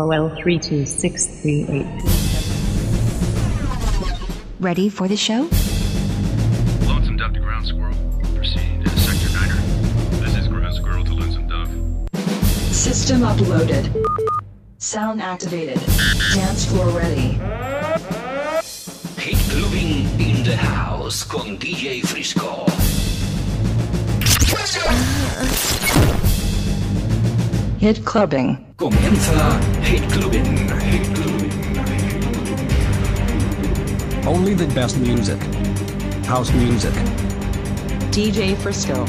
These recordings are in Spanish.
FOL32638. Ready for the show? Lonesome Dove to Ground Squirrel. Proceeding to Sector Niner. This is Ground Squirrel to Lonesome Dove. System uploaded. Sound activated. Dance floor ready. Hit Clubbing in the House con DJ Frisco. Uh, Hit clubbing. Comienza Hit Clubbing. Hit Clubbing. Only the best music. House music. DJ Frisco.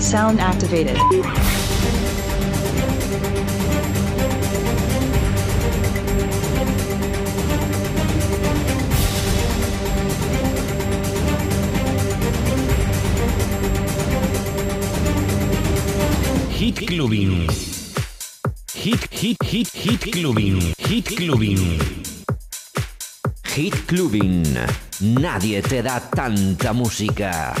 Sound activated. Hit Clubbing. Hit, hit, hit, hit Clubbing. Hit Clubbing. Hit Clubbing. Nadie te da tanta música.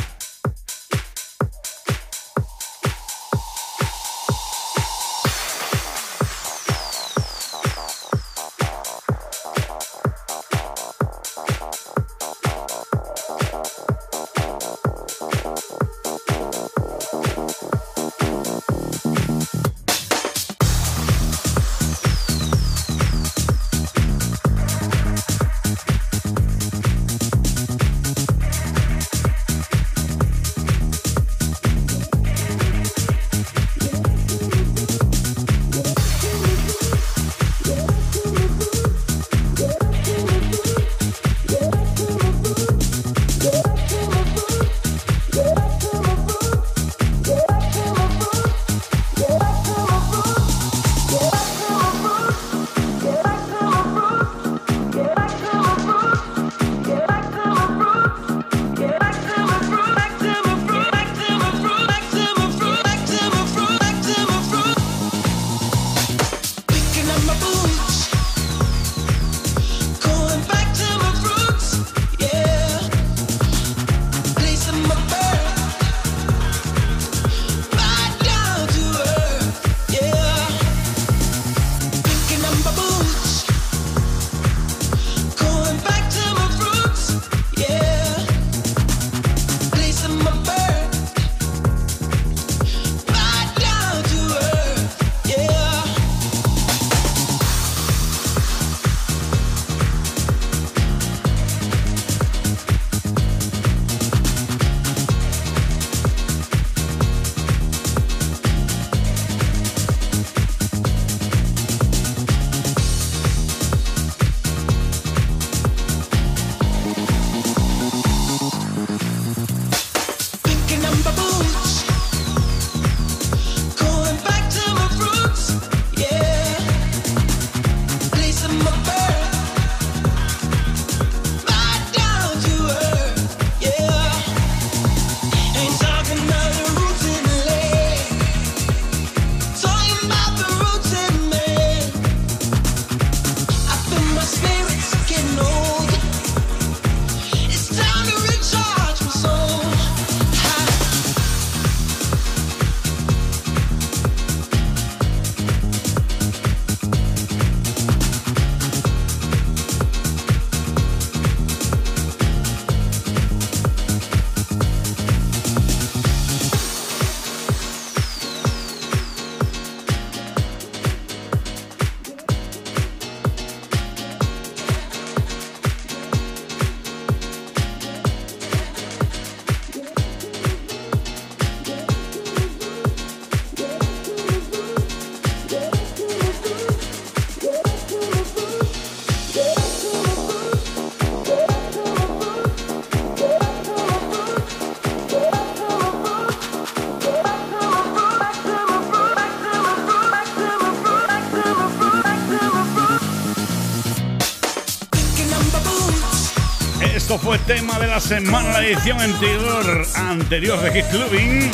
Semana, la edición anterior, anterior de Hit Clubbing.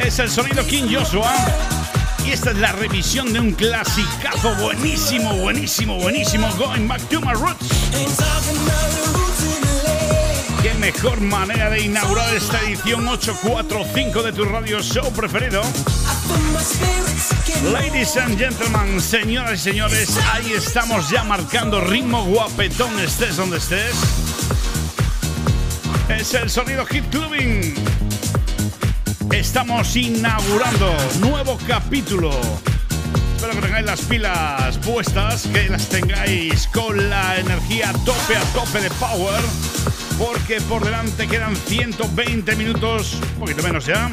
Es el sonido King Joshua. Y esta es la revisión de un clasicazo buenísimo, buenísimo, buenísimo. Going Back to My Roots. Qué mejor manera de inaugurar esta edición 845 de tu radio show preferido. Ladies and gentlemen, señoras y señores, ahí estamos ya marcando ritmo guapetón, estés donde estés. Es el sonido Hit Clubbing. Estamos inaugurando nuevo capítulo. Espero que tengáis las pilas puestas, que las tengáis con la energía tope, a tope de power, porque por delante quedan 120 minutos, un poquito menos ya,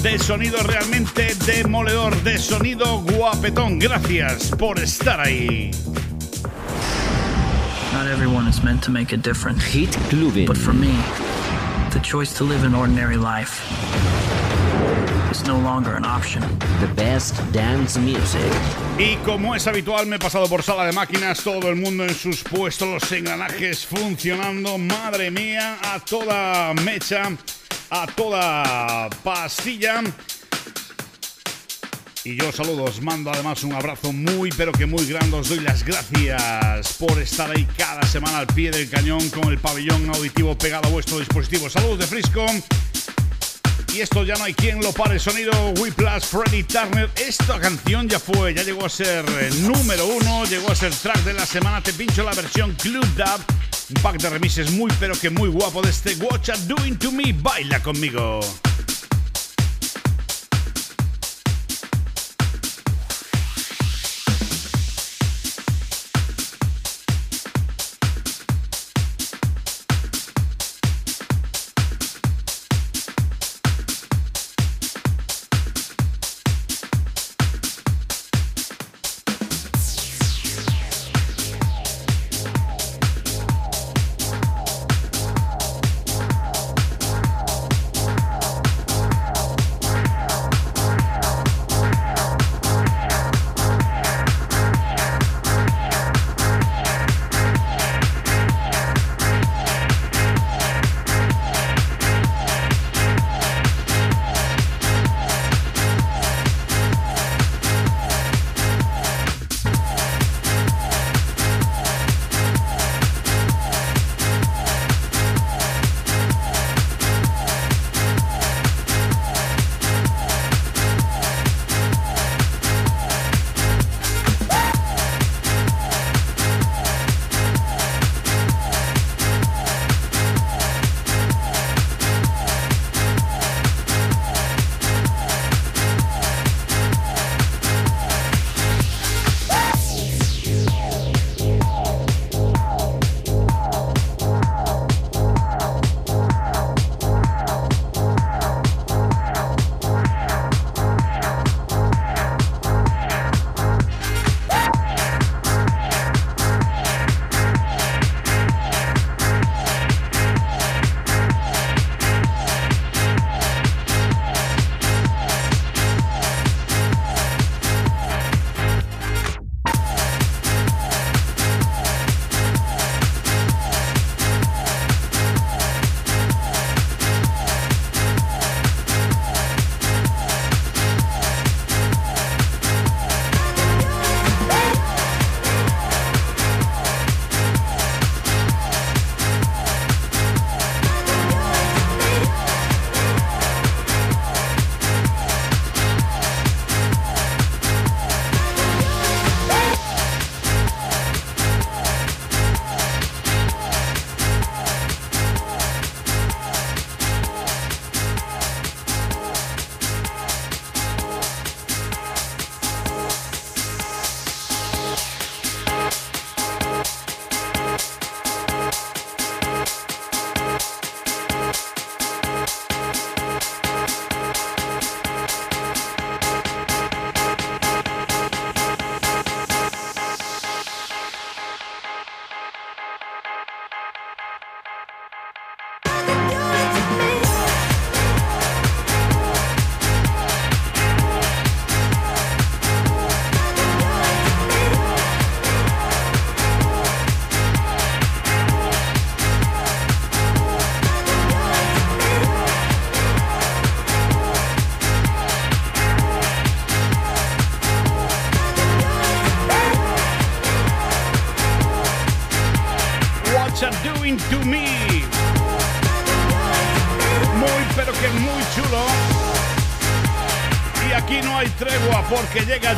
de sonido realmente demoledor, de sonido guapetón. Gracias por estar ahí. Not everyone is meant to make a difference. Hit Clubbing. But for me, the choice to live an ordinary life is no longer an option. The best dance music. Y como es habitual, me he pasado por sala de máquinas, todo el mundo en sus puestos, los engranajes funcionando, madre mía, a toda mecha, a toda pastilla. Y yo saludo, os mando además un abrazo muy pero que muy grande, os doy las gracias por estar ahí cada semana al pie del cañón con el pabellón auditivo pegado a vuestro dispositivo. Saludos de Frisco. Y esto ya no hay quien lo pare. Sonido Whiplash, Freddy Turner. Esta canción ya fue, ya llegó a ser eh, número uno, llegó a ser track de la semana. Te pincho la versión Club Dub. Un pack de remises muy pero que muy guapo de este Watch It Doing to Me. Baila conmigo.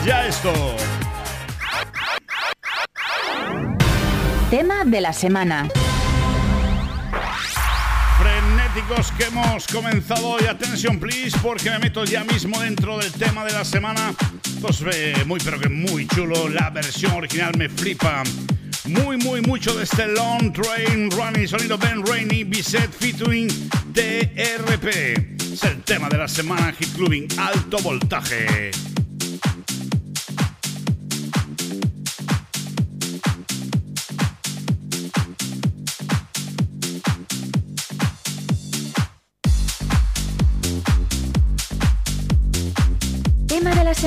Ya esto. Tema de la semana. Frenéticos que hemos comenzado hoy. Atención, please, porque me meto ya mismo dentro del tema de la semana. Pues eh, muy, pero que muy chulo. La versión original me flipa. Muy, muy, mucho de este Long Train Running. Sonido Ben Rainey, Bisset featuring DRP. Es el tema de la semana Hit Clubbing Alto Voltaje.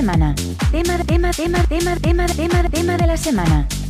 Tema, tema, tema, tema, tema, tema, tema de la semana.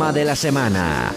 De la semana.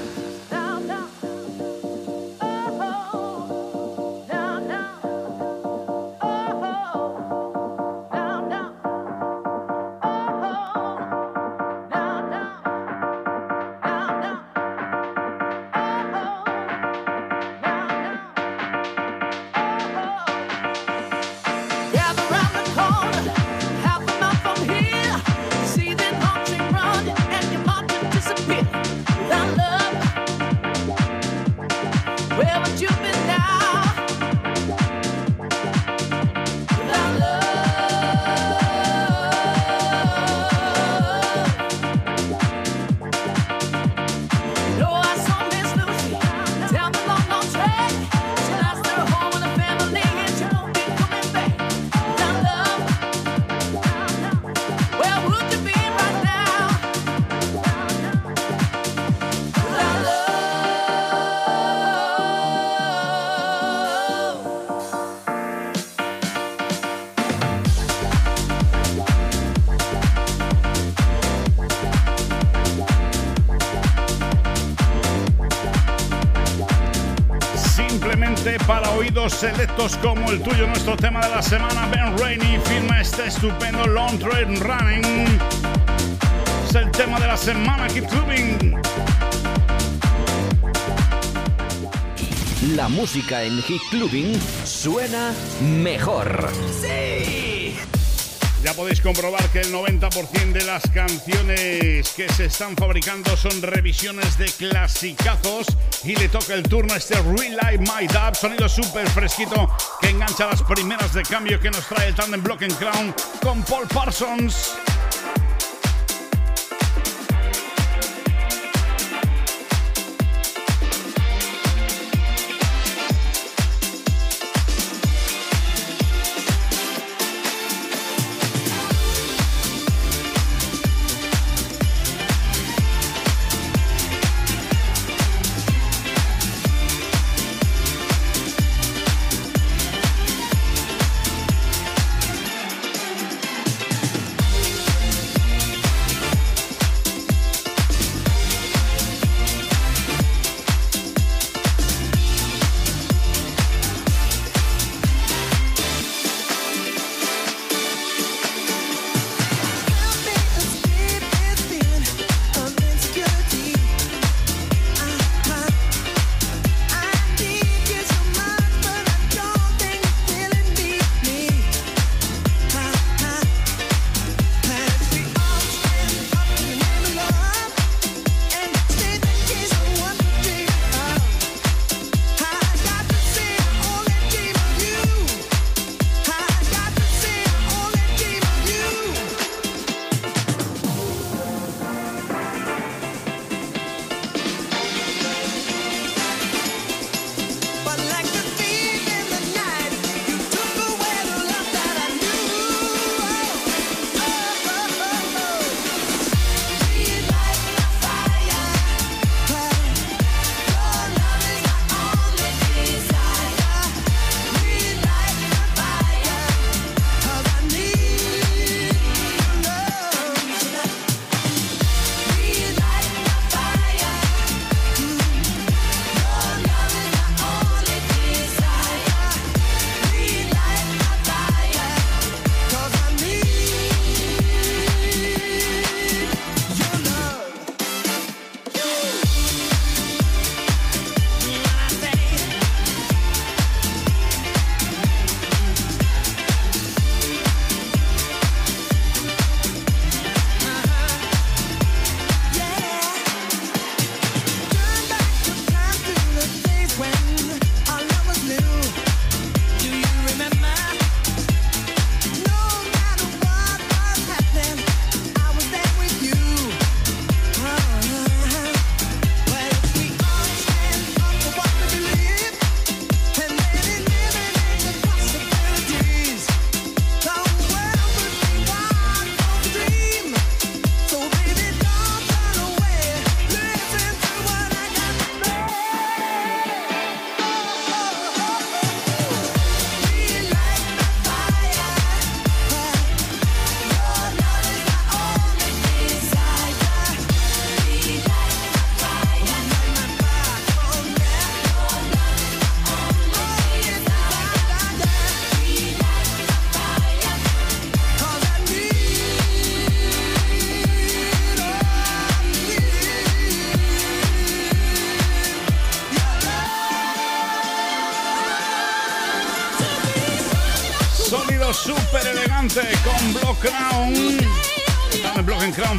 Selectos como el tuyo, nuestro tema de la semana. Ben Rainey firma este estupendo Long Train Running. Es el tema de la semana, Keep Clubbing. La música en Hit Clubbing suena mejor. ¡Sí! Ya podéis comprobar que el 90% de las canciones que se están fabricando son revisiones de clasicazos y le toca el turno a este Relive My Dub, sonido súper fresquito que engancha las primeras de cambio que nos trae el Tandem Block and Crown con Paul Parsons.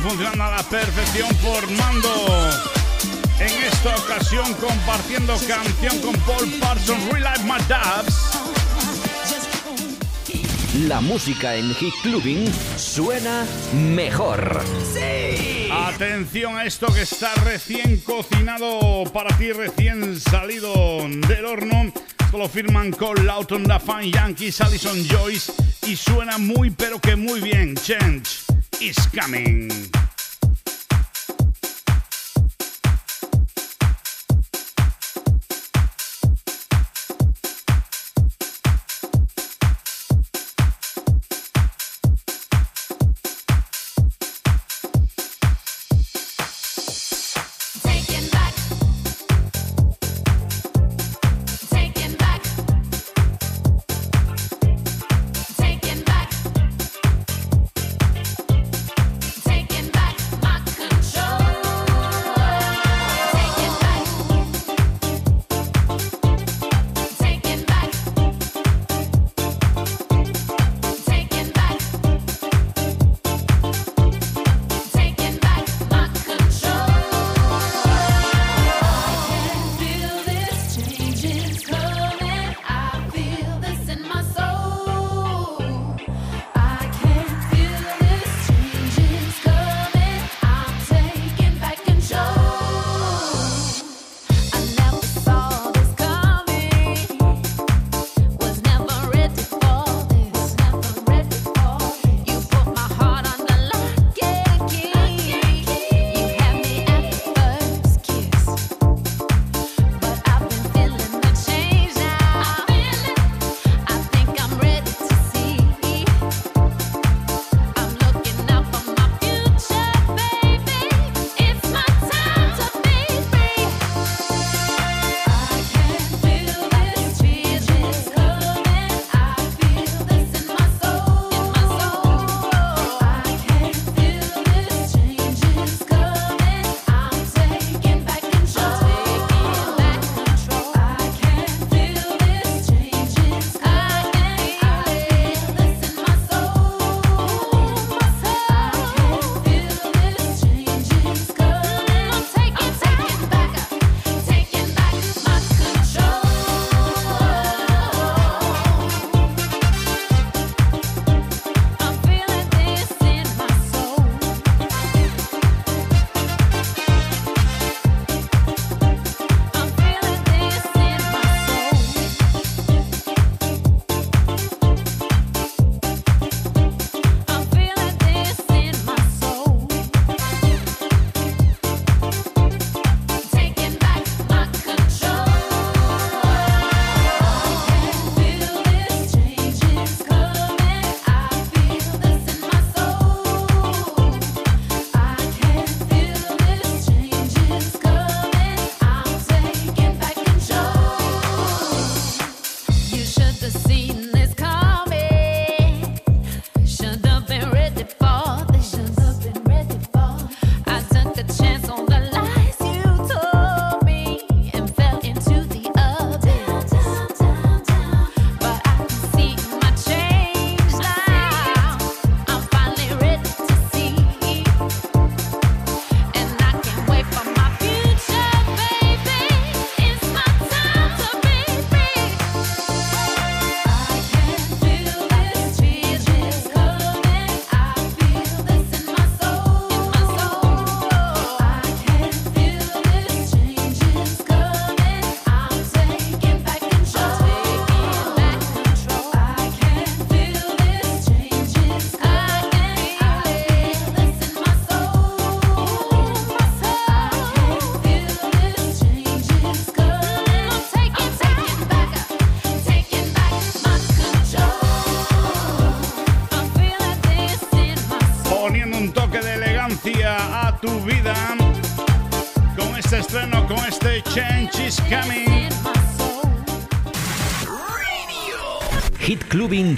Funcionando a la perfección formando en esta ocasión compartiendo canción con Paul Parsons, Relive My Dubs. La música en Hit Clubbing suena mejor. ¡Sí! Atención a esto que está recién cocinado para ti, recién salido del horno. Lo firman con Lawton Da Fan Yankees, Allison Joyce y suena muy pero que muy bien. Change is coming.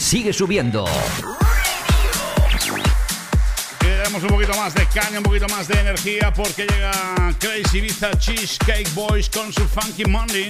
Sigue subiendo. Queremos un poquito más de caña, un poquito más de energía porque llega Crazy Ibiza Cheesecake Boys con su Funky Monday.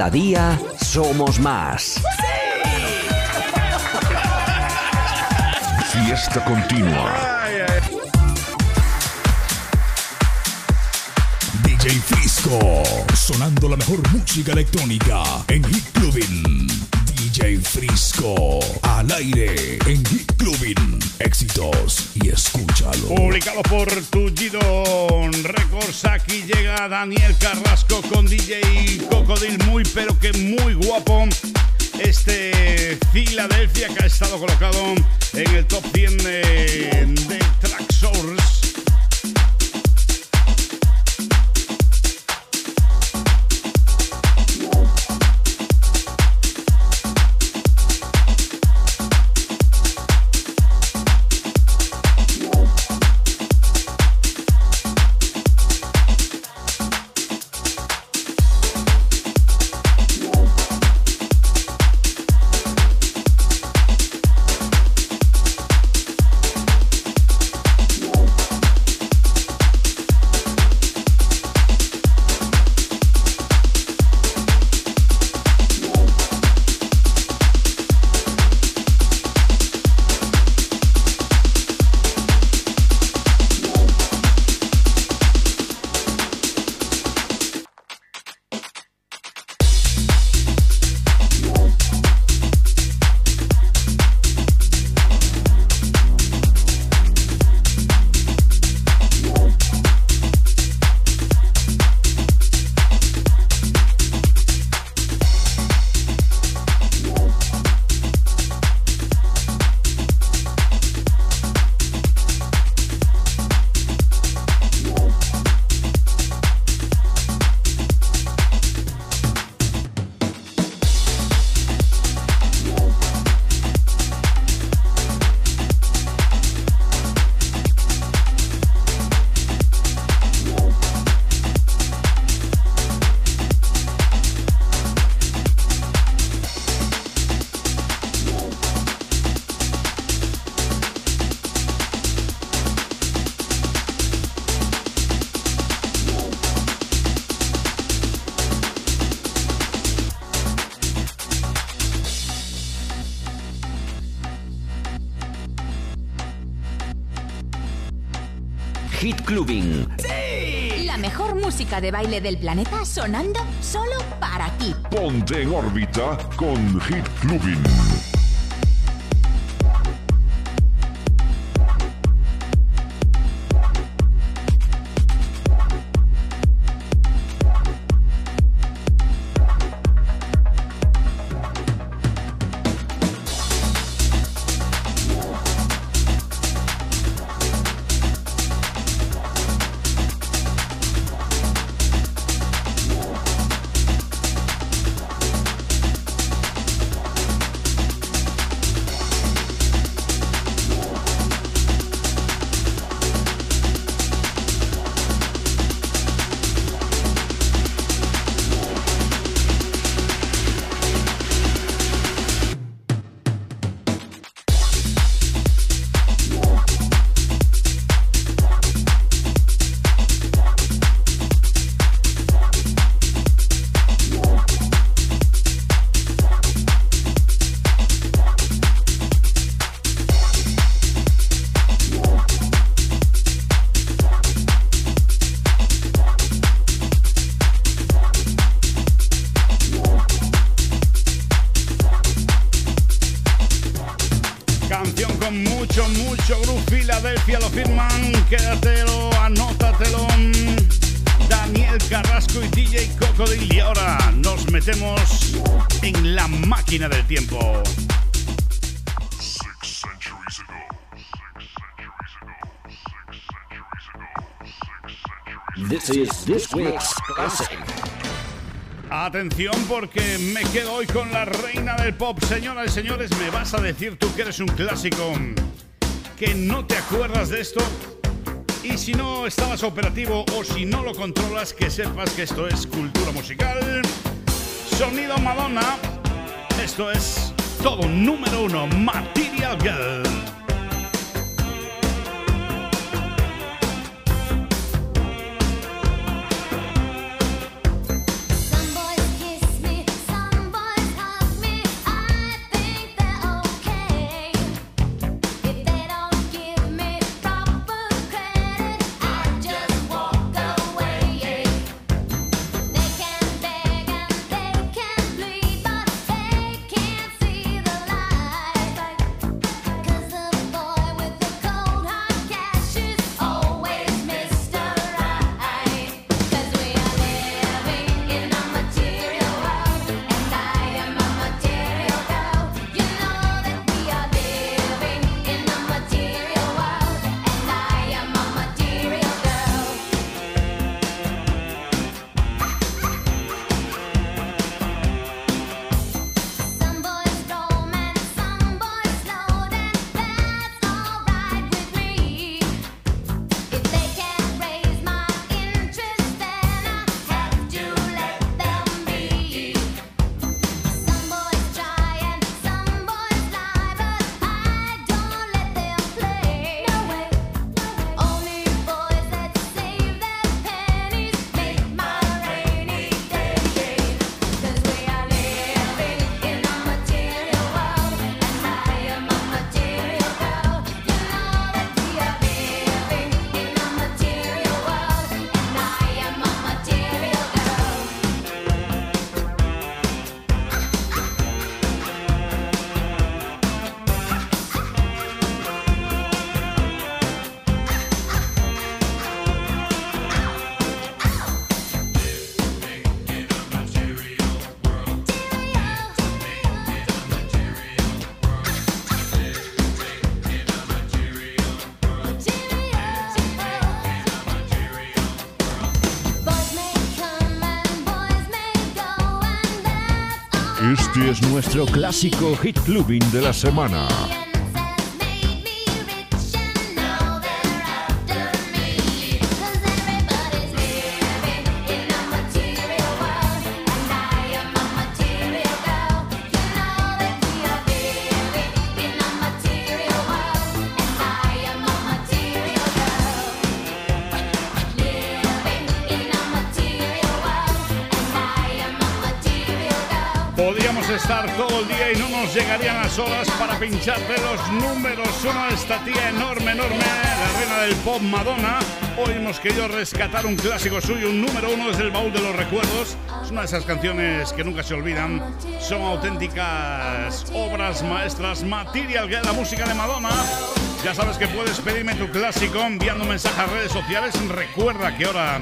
Cada día somos más. Fiesta continua. DJ Frisco, sonando la mejor música electrónica en Hit Clubbing. DJ Frisco, al aire en Hit Clubbing. Éxitos y escúchalo. Publicado por Tullido Records, aquí llega Daniel Carrasco con DJ Cocodil, muy pero que muy guapo. Este Filadelfia que ha estado colocado en el top 100 de, música de baile del planeta sonando solo para ti. Ponte en órbita con Hit Clubbing. Porque me quedo hoy con la reina del pop. Señoras y señores, me vas a decir tú que eres un clásico, que no te acuerdas de esto. Y si no estabas operativo o si no lo controlas, que sepas que esto es cultura musical. Sonido Madonna. Esto es todo número uno, Material Girl. Nuestro clásico hit clubbing de la semana. Llegarían las horas para pincharte los números uno esta tía enorme, enorme, la reina del pop Madonna. Hoy hemos querido rescatar un clásico suyo, un número uno desde el baúl de los recuerdos. Es una de esas canciones que nunca se olvidan. Son auténticas obras maestras, material de la música de Madonna. Ya sabes que puedes pedirme tu clásico enviando un mensaje a redes sociales. Recuerda que ahora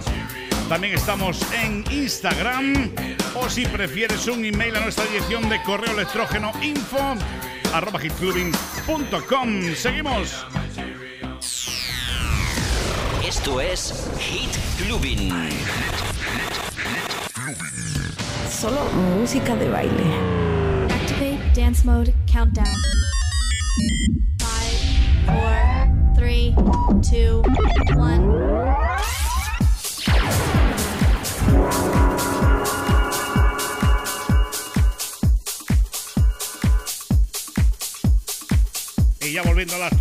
también estamos en Instagram o si prefieres un email a nuestra dirección de correo electrógeno info arroba hitclubing.com. Seguimos. Esto es Hit Clubbing. Solo música de baile. Activate dance mode countdown.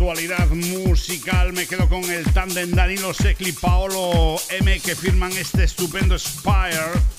Actualidad musical, me quedo con el tándem Danilo Secli Paolo M que firman este estupendo Spire.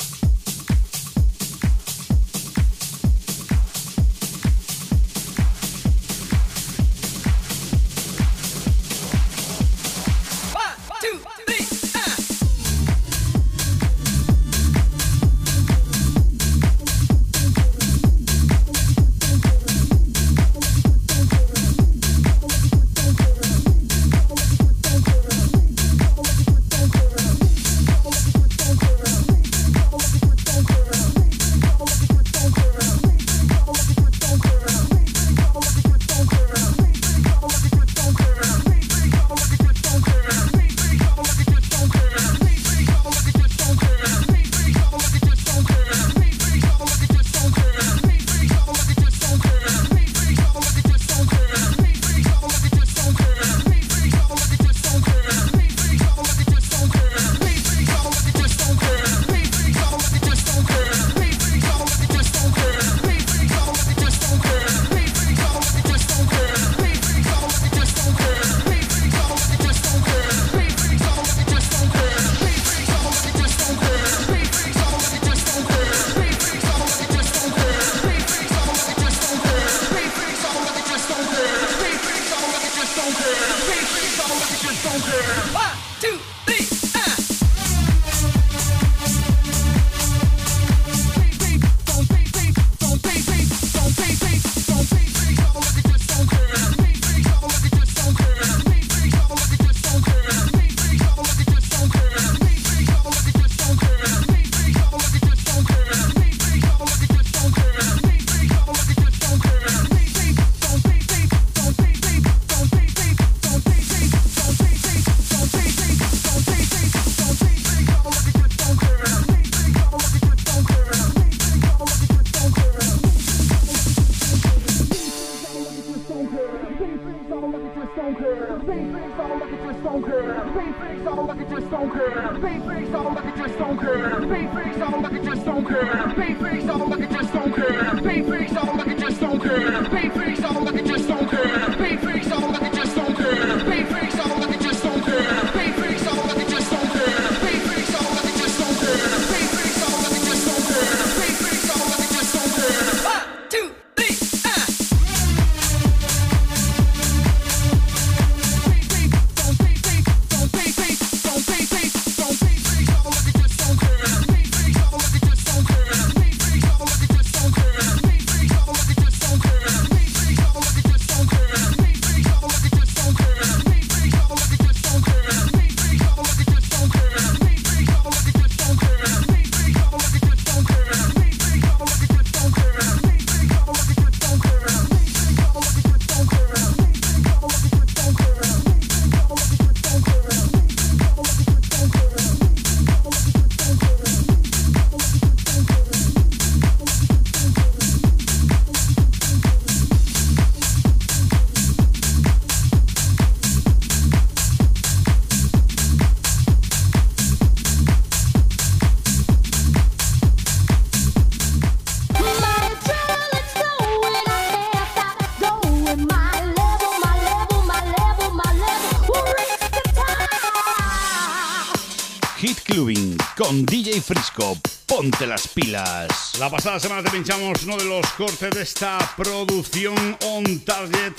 DJ Frisco. Ponte las pilas. La pasada semana te pinchamos uno de los cortes de esta producción On Target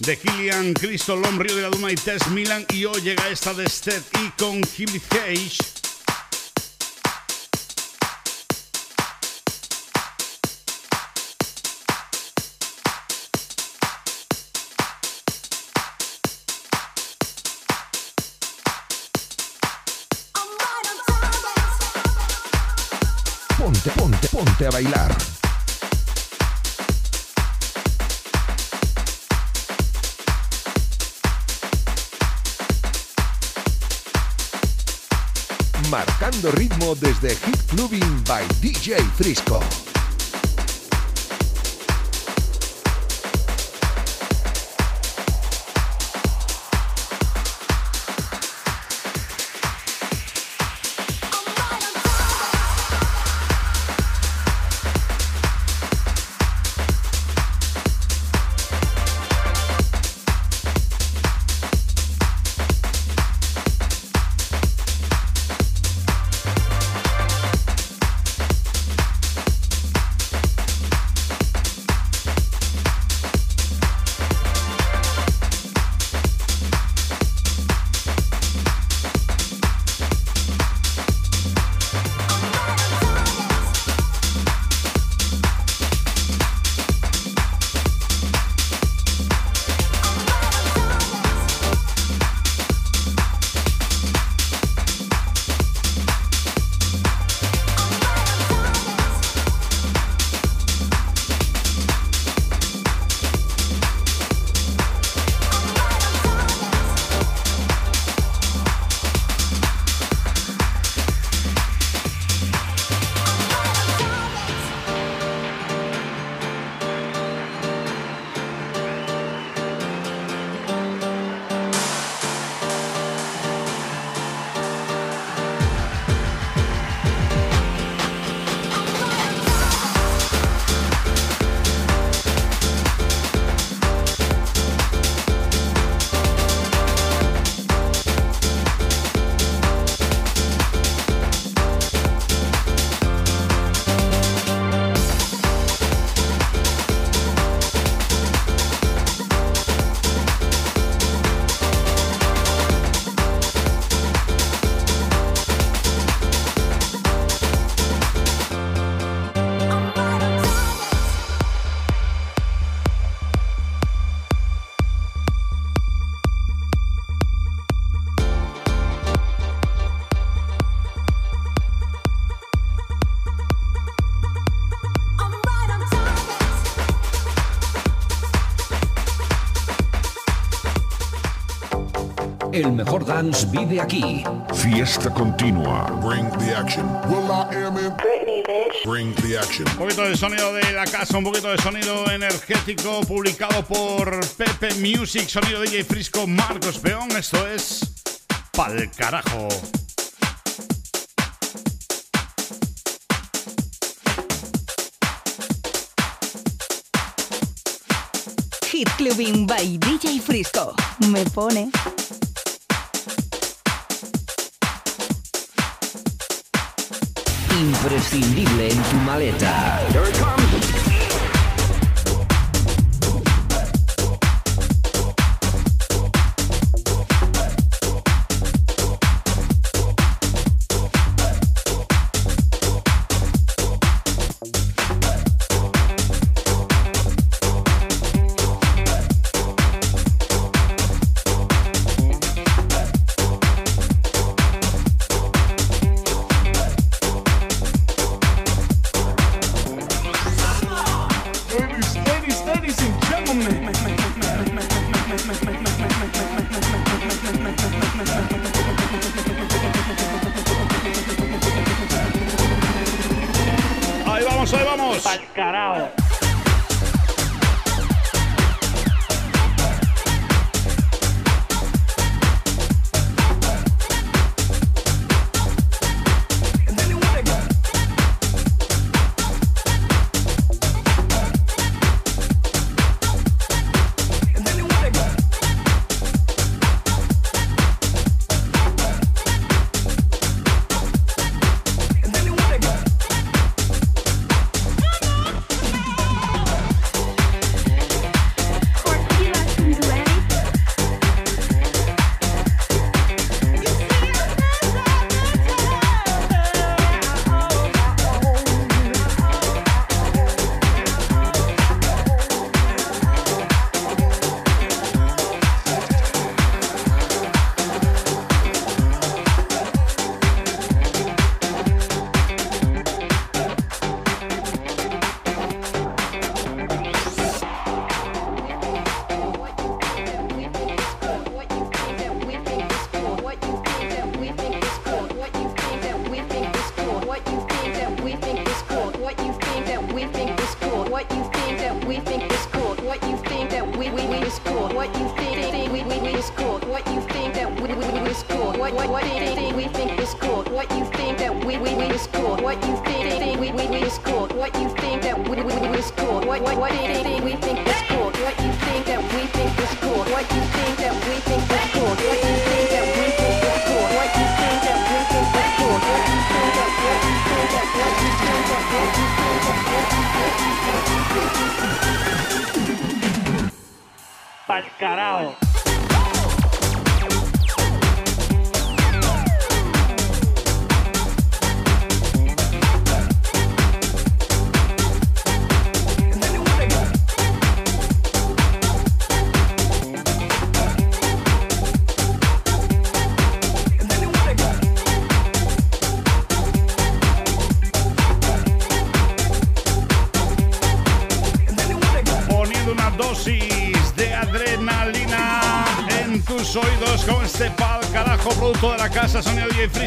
de Killian, Cristo Río de la Duma y Tess Milan. Y hoy llega esta de Stead y con Hilly Cage. A bailar. marcando ritmo desde Hit Clubbing by DJ Frisco. El mejor dance vive aquí. Fiesta continua. Bring the action. Bring the action. Un poquito de sonido de la casa, un poquito de sonido energético publicado por Pepe Music, sonido DJ Frisco, Marcos Peón. Esto es Pal Carajo. Hit Clubbing by DJ Frisco. Me pone. Imprescindible en tu maleta.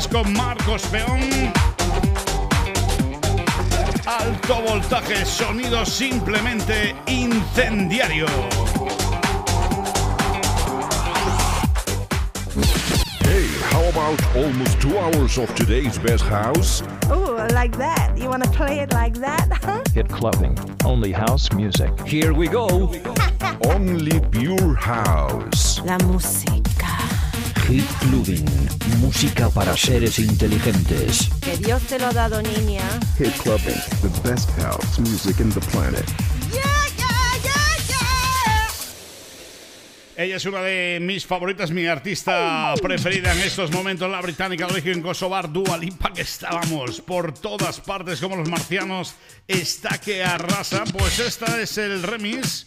Frisco Marcos Peón. Alto voltaje, sonido simplemente incendiario. Hey, how about almost two hours of today's best house? Oh, like that. You want to play it like that, huh? Hit clubbing. Only house music. Here we go. Only pure house. La música. Hit Clubbing. Música para seres inteligentes. Que Dios te lo ha dado, niña. Hit Clubbing, the best house music in the planet. Ella es una de mis favoritas, mi artista preferida en estos momentos, la británica de origen Kosovar, Dua Lipa, que estábamos por todas partes como los marcianos, está que arrasa. Pues esta es el remix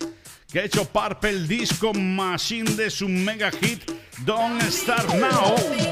que ha hecho Purple Disco Machine de su mega hit Don't Start Now.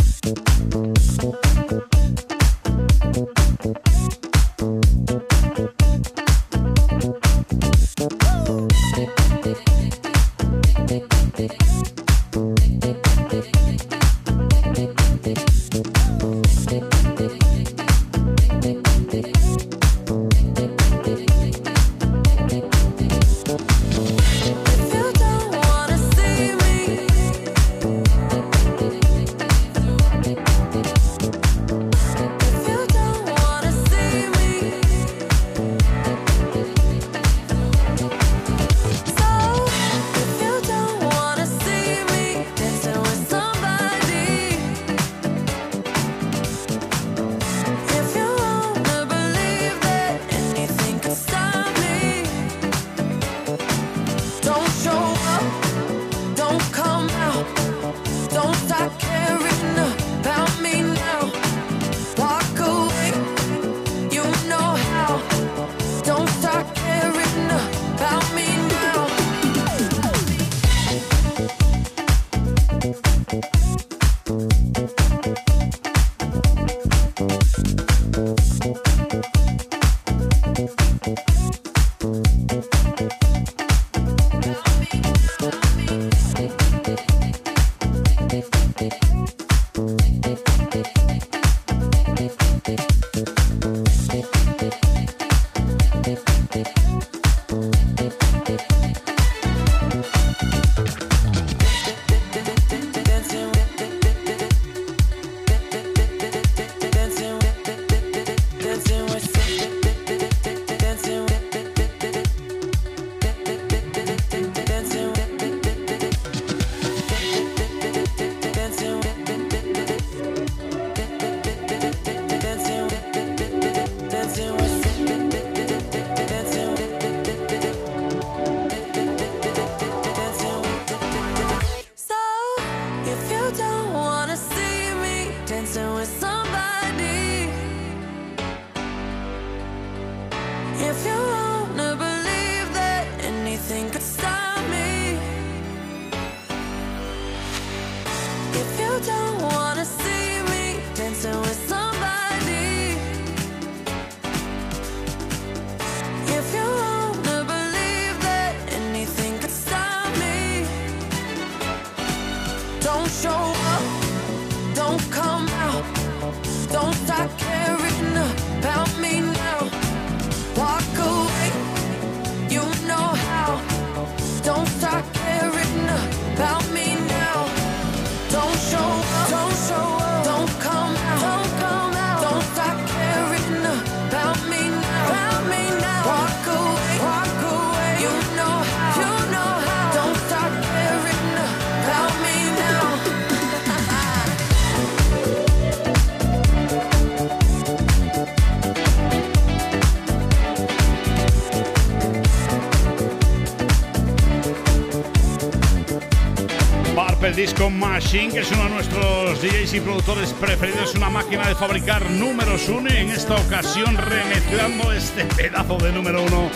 disco Machine, que es uno de nuestros DJs y productores preferidos, es una máquina de fabricar números uno en esta ocasión remezclando este pedazo de número uno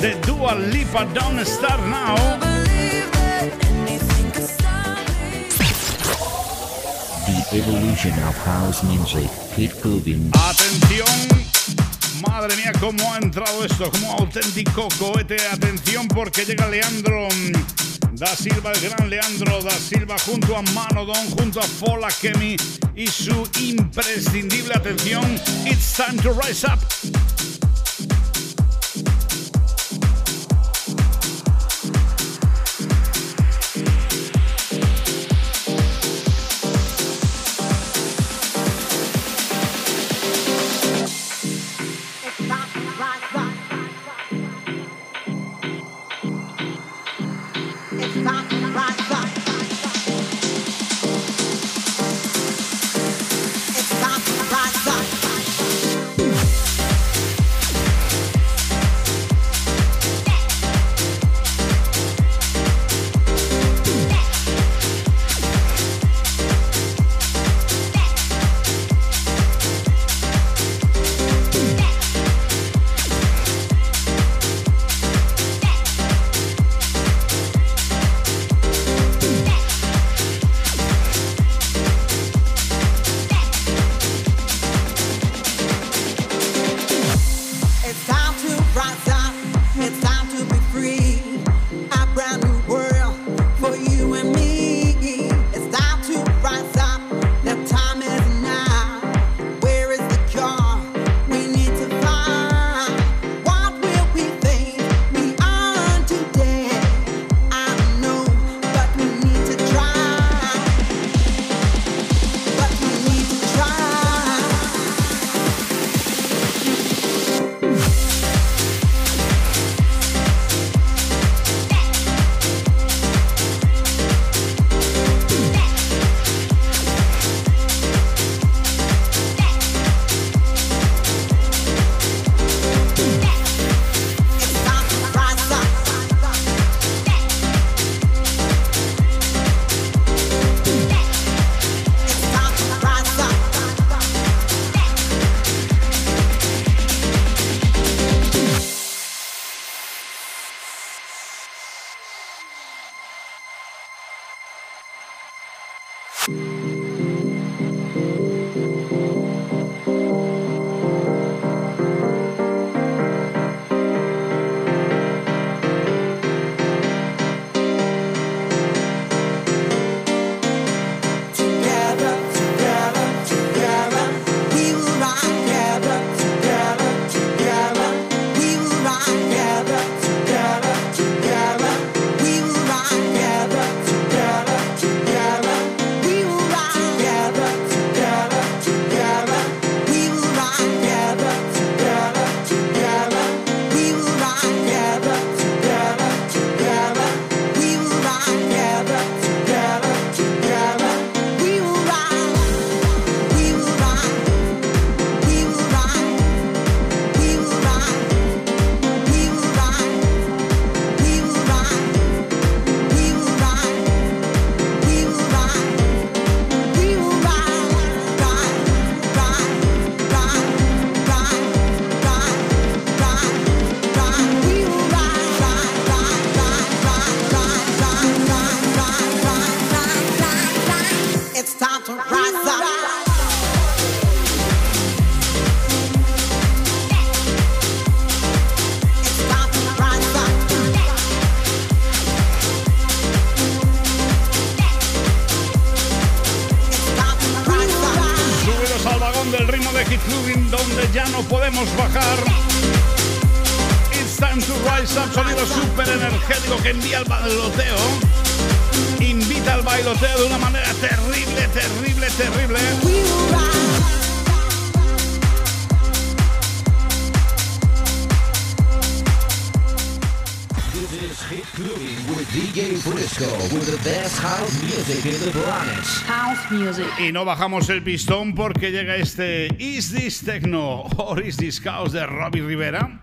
de Dua Lipa Don't Start Now. The evolution of house music. Atención, madre mía, cómo ha entrado esto, como auténtico cohete. Atención, porque llega Leandro mm, da Silva, el gran Leandro da Silva, junto a Manodon, junto a Fola Kemi y su imprescindible atención. It's time to rise up. Y no bajamos el pistón porque llega este Is This Techno or Is This Chaos de Robbie Rivera.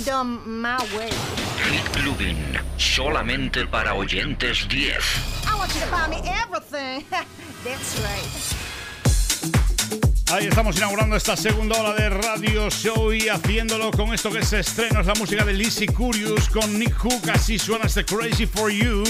Done my way. Hit Clubbing, solamente para oyentes 10. I want you to buy me everything. That's right. Ahí estamos inaugurando esta segunda hora de Radio Show y haciéndolo con esto que se estreno, es la música de Lizzie Curious con Nick Hook, así suena este Crazy for You.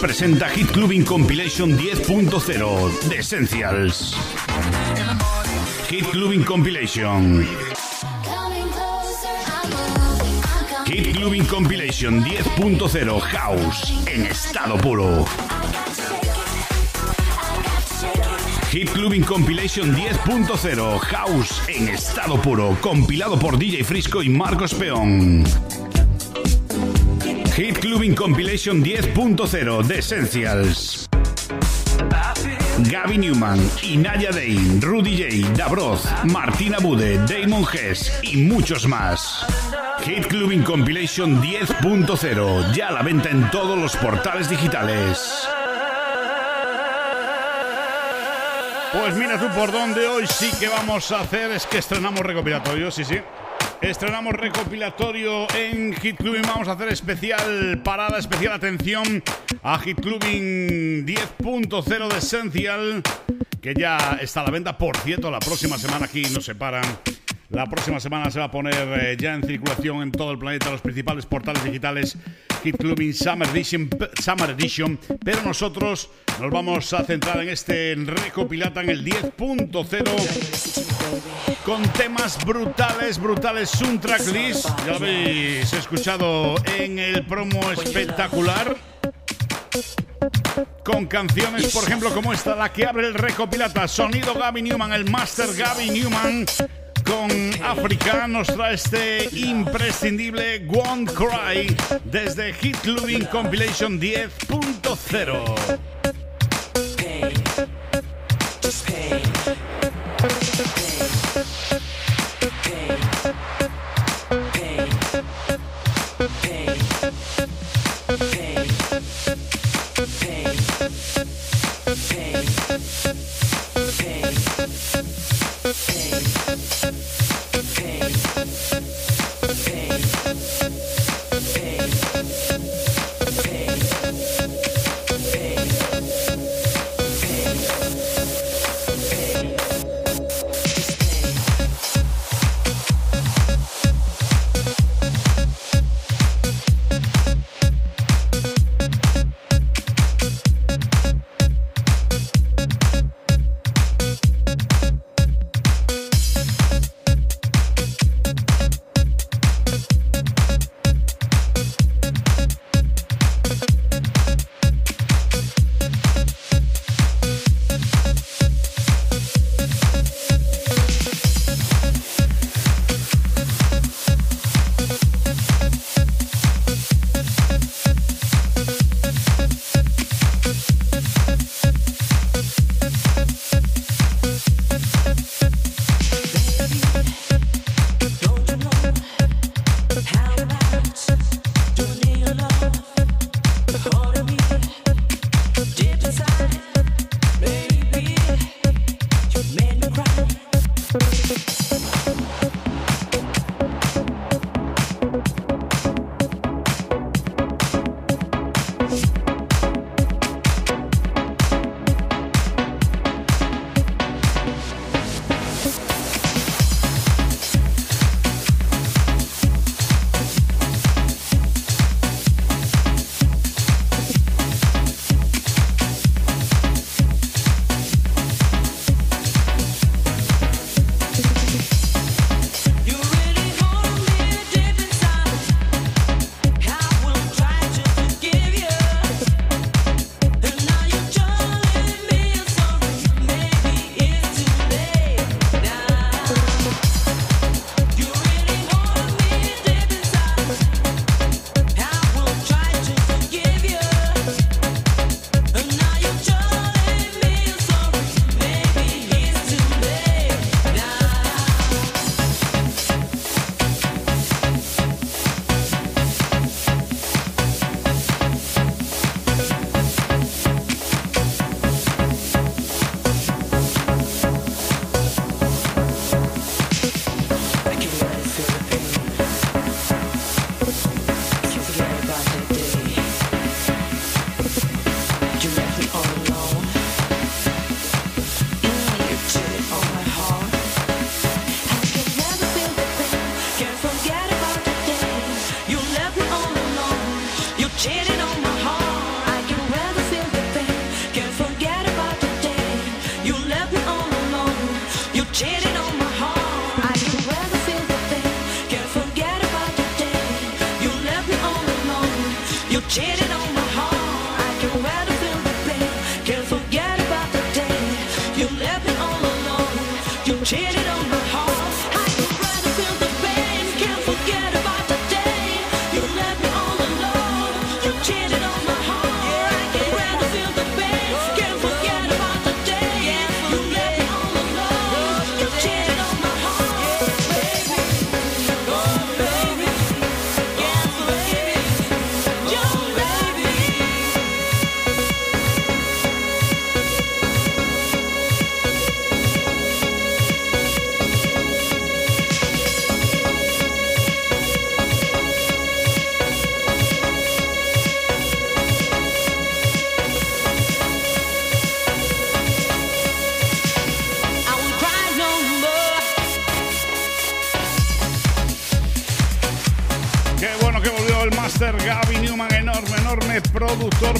Presenta Hit Clubbing Compilation 10.0 de Essentials. Hit Clubbing Compilation. Hit Clubbing Compilation 10.0 House en estado puro. Hit Clubbing Compilation 10.0 House en estado puro, compilado por DJ Frisco y Marcos Peón. Hit Clubbing Compilation 10.0 The Essentials. Gaby Newman, Inaya Dane, Rudy J, Dabroz, Martina Bude, Damon Hess y muchos más. Hit Clubbing Compilation 10.0, ya a la venta en todos los portales digitales. Pues mira tú por dónde hoy sí que vamos a hacer, es que estrenamos recopilatorio, sí, sí. Estrenamos recopilatorio en Hit Clubbing. Vamos a hacer especial parada, especial atención a Hit Clubbing 10.0 de Essential, que ya está a la venta. Por cierto, la próxima semana aquí nos separan. La próxima semana se va a poner eh, ya en circulación en todo el planeta los principales portales digitales Hit Clubbing Summer Edition, Summer Edition, pero nosotros nos vamos a centrar en este recopilata en el 10.0 con temas brutales, brutales, list. Ya habéis escuchado en el promo espectacular con canciones, por ejemplo, como esta, la que abre el recopilata, sonido Gaby Newman, el Master Gaby Newman, con África nos trae este imprescindible One Cry desde Hit Clubbing Compilation 10.0.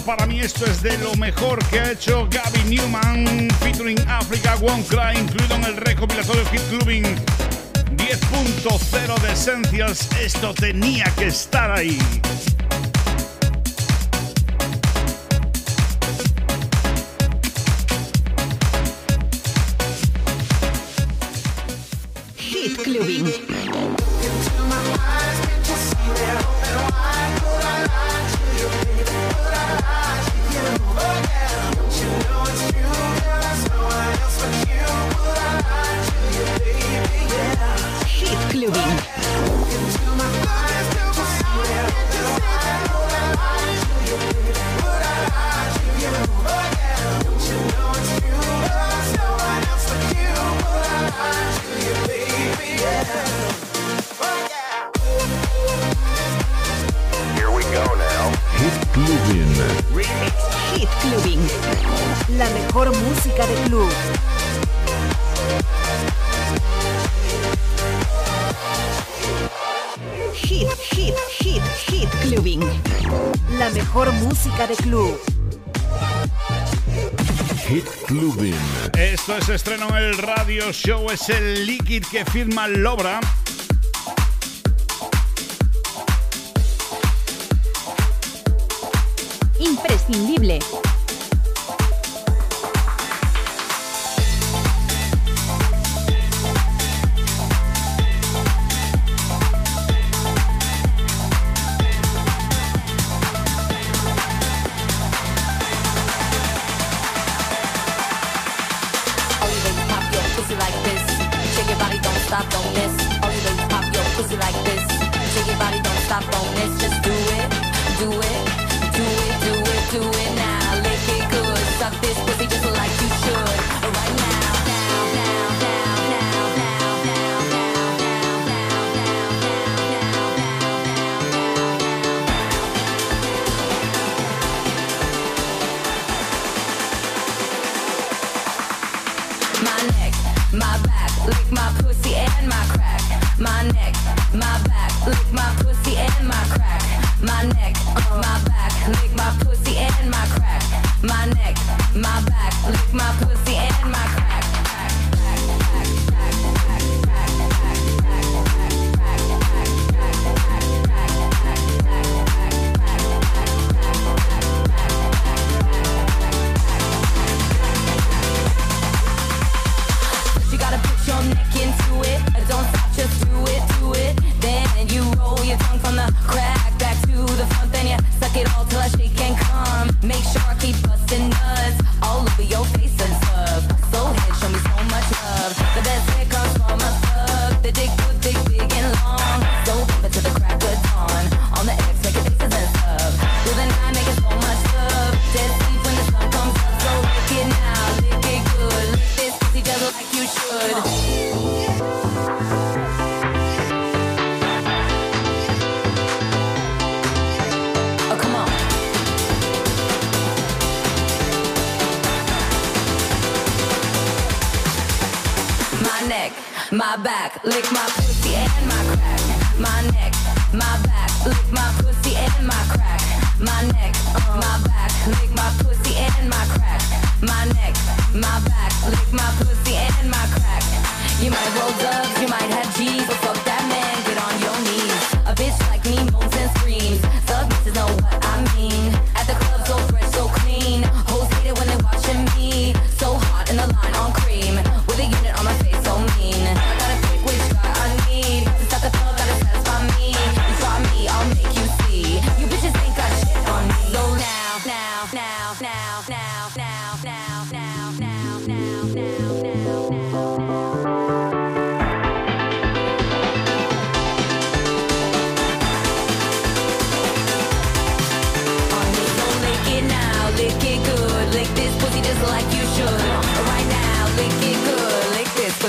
para mí esto es de lo mejor que ha hecho Gabby Newman, featuring Africa One Cry, incluido en el recopilatorio Hit Clubbing 10.0 de Essentials. Esto tenía que estar ahí. Radio Show es el líquido que firma Lobra.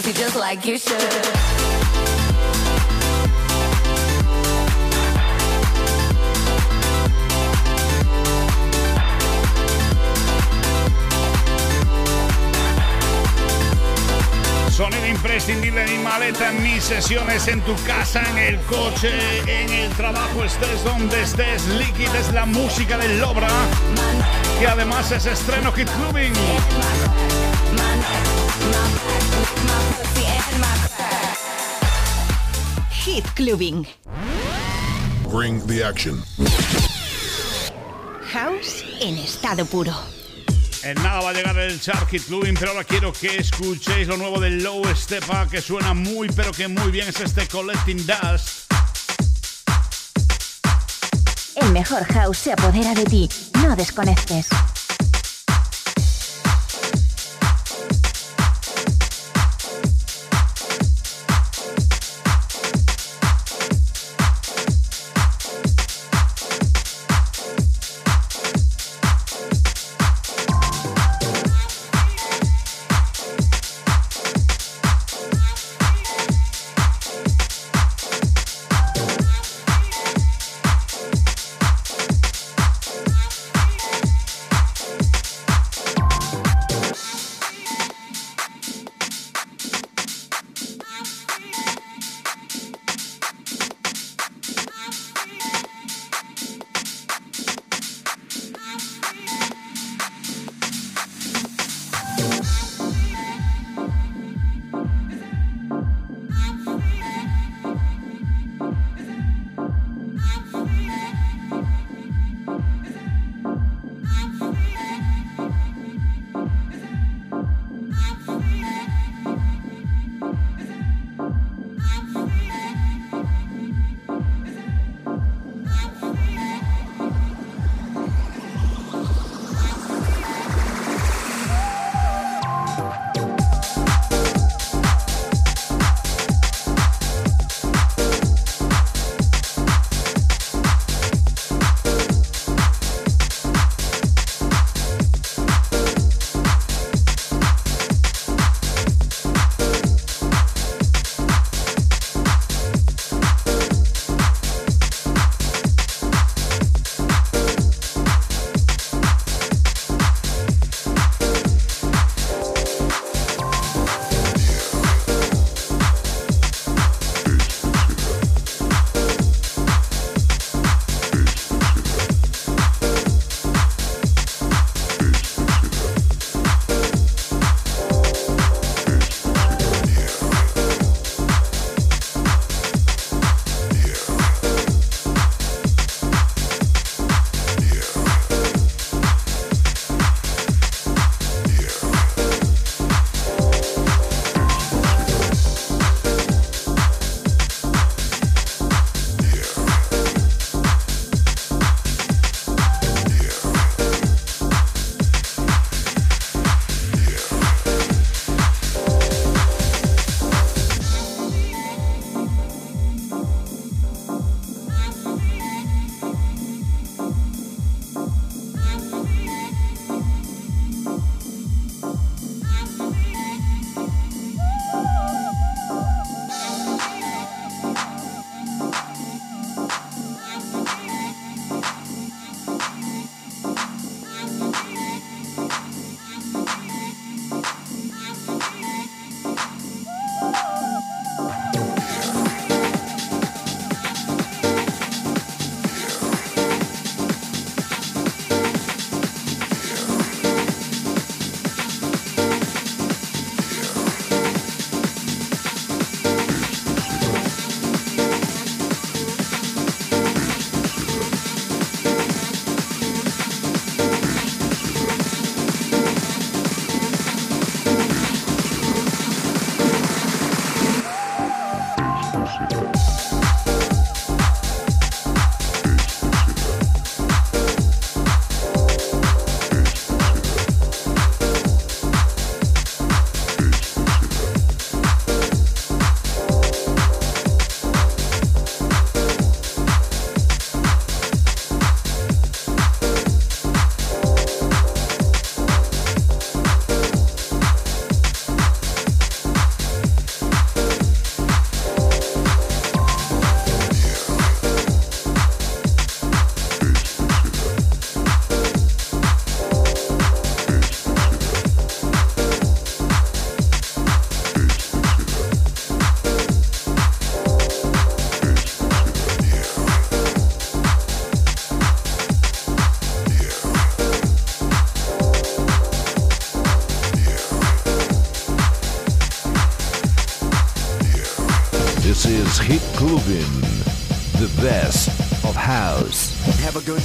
pussy just like you should. Sonido imprescindible en maleta, en mis sesiones, en tu casa, en el coche, en el trabajo, estés donde estés. Liquid es la música del Lobra, que además es estreno Hit Clubbing. Hit Clubbing. Bring the action. House en estado puro. En nada va a llegar el Chart Hit Clubbing, pero ahora quiero que escuchéis lo nuevo del Low Stepa, que suena muy, pero que muy bien. Es este Collecting Dust. El mejor house se apodera de ti. No desconectes.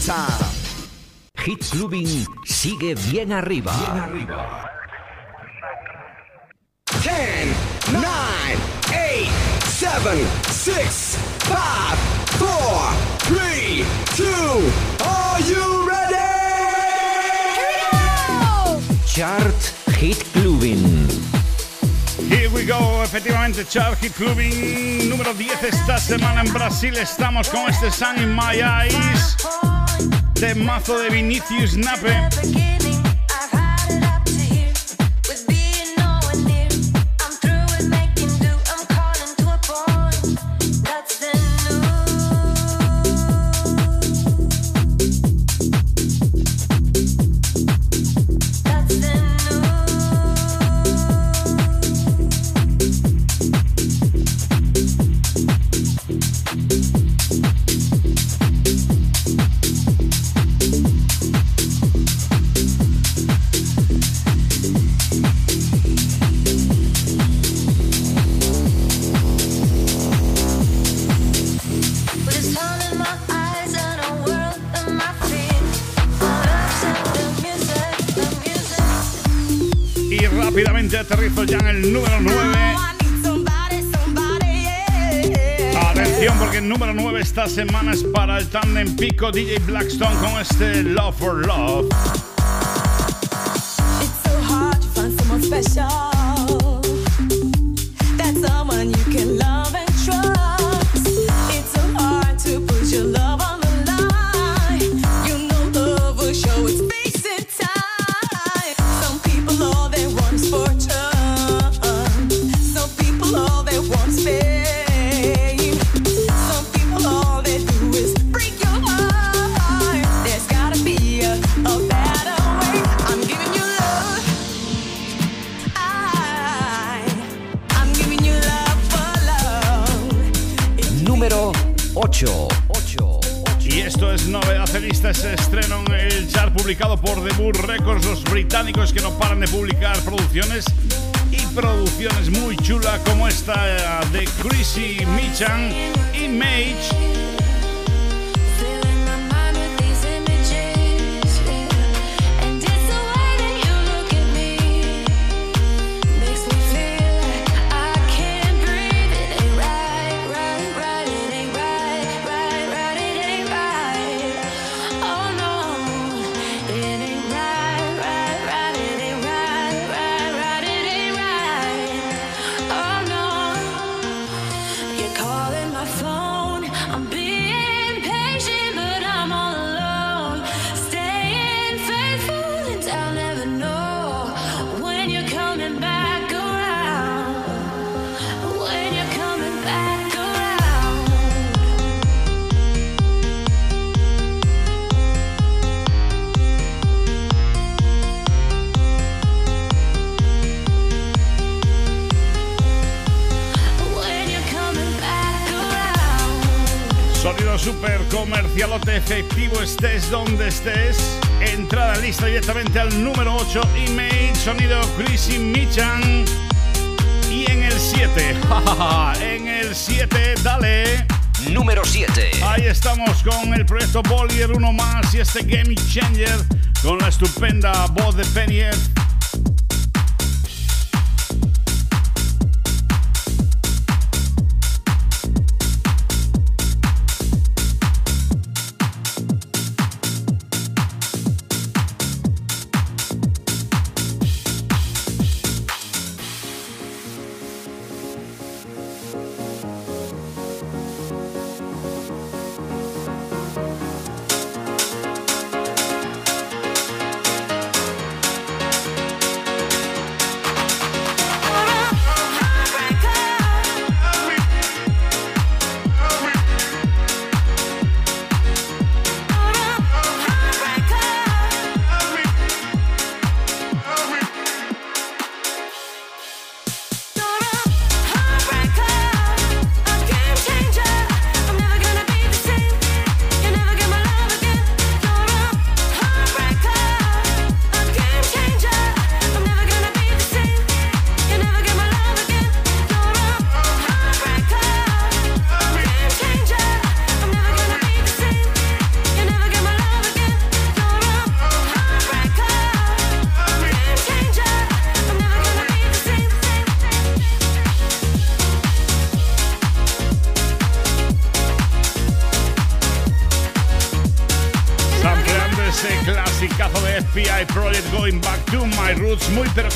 time. Hits sigue bien arriba. Bien arriba. 10, 9, 8, 7, 6, 5, 4, 3, 2, are you ready? Here we go. Chart Hit Clubin. Here we go, efectivamente, Chart Hit Clubin número 10 esta semana en Brasil. Estamos con este Sun in My Eyes de mazo de Vinicius Nape. semanas para el tandem pico DJ Blackstone con este Love for Love. 将 Chimichan. Y en el 7, en el 7, dale. Número 7. Ahí estamos con el proyecto Bollier, uno más y este Game Changer con la estupenda voz de Penny Earth.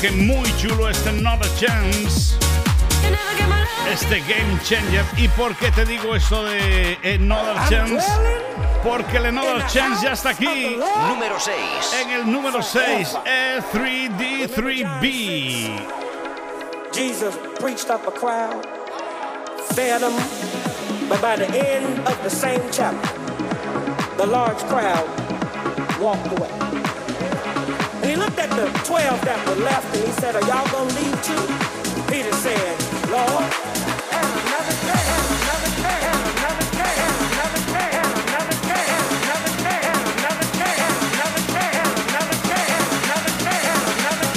Que muy chulo este Not a Chance. Este Game Changer. ¿Y por qué te digo esto de Another Chance? Porque el Another Chance ya está aquí. Número 6. En el número 6, E3D3B. Jesus preached up a crowd, fed them, but by the end of the same chapter, the large crowd walked away. He looked at the 12 that were left and he said, Are y'all gonna leave too? Peter said, Lord, and another day, another another another another another another another another another another another another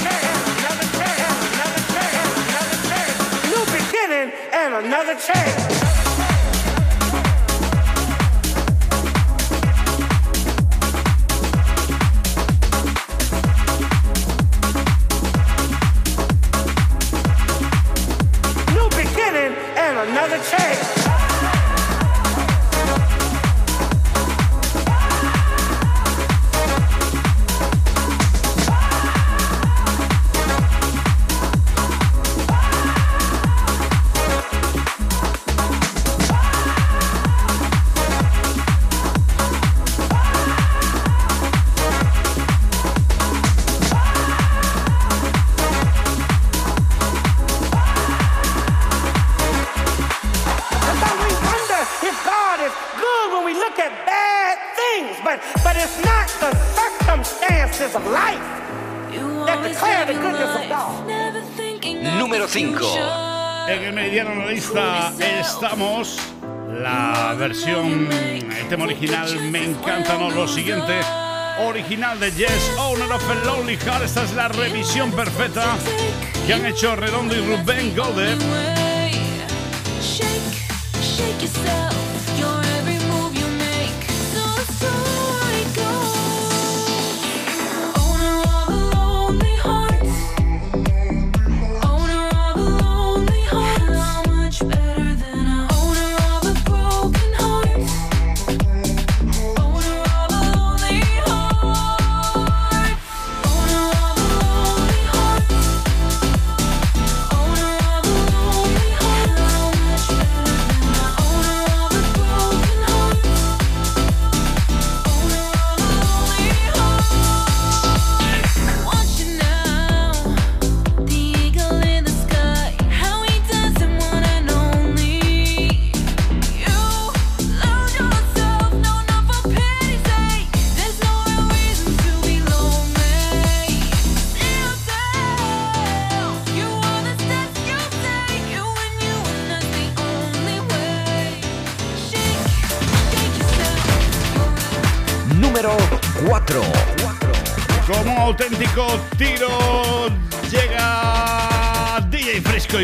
another another change. La versión, el tema original me encanta, ¿no? Lo siguiente, original de Yes, Owner of a Lonely Heart. Esta es la revisión perfecta que han hecho Redondo y Rubén Golden.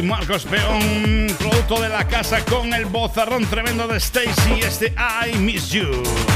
Marcos Peón, producto de la casa con el bozarrón tremendo de Stacy, este I Miss You.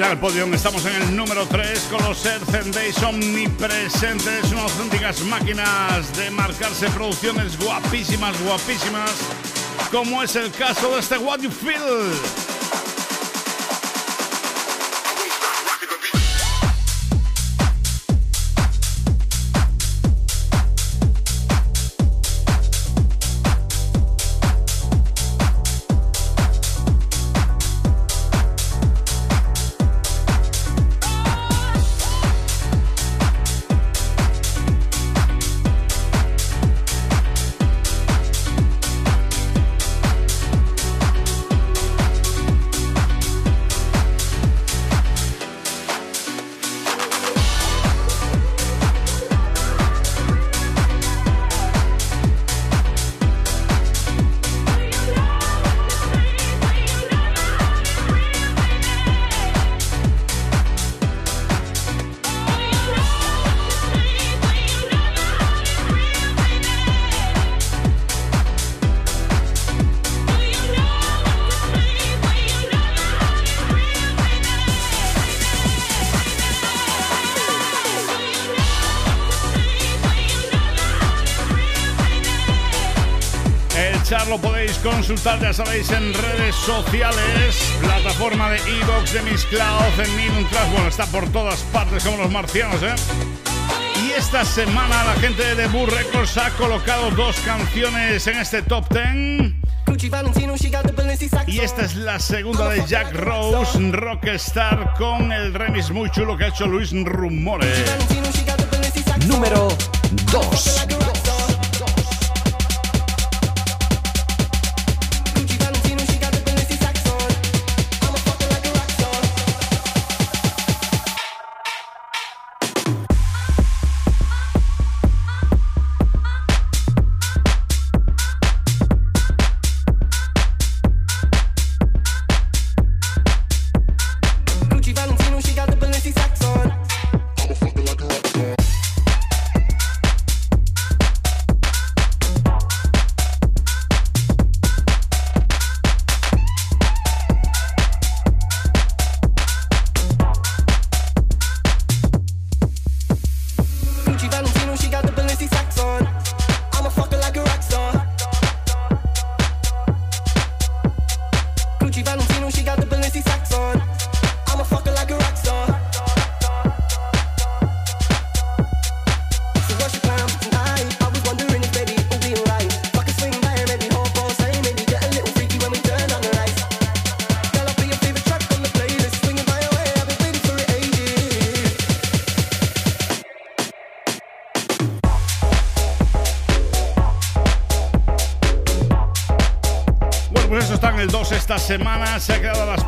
Ya el podio. Estamos en el número 3 con los Earth Days omnipresentes, unas auténticas máquinas de marcarse producciones guapísimas, guapísimas, como es el caso de este What You Feel. Consultar, ya sabéis, en redes sociales, plataforma de Evox, de Miss Cloud, en Class, bueno, está por todas partes como los marcianos, ¿eh? Y esta semana la gente de Bull Records ha colocado dos canciones en este top 10. Y esta es la segunda de Jack Rose, Rockstar, con el remix muy chulo que ha hecho Luis Rumore. Número 2.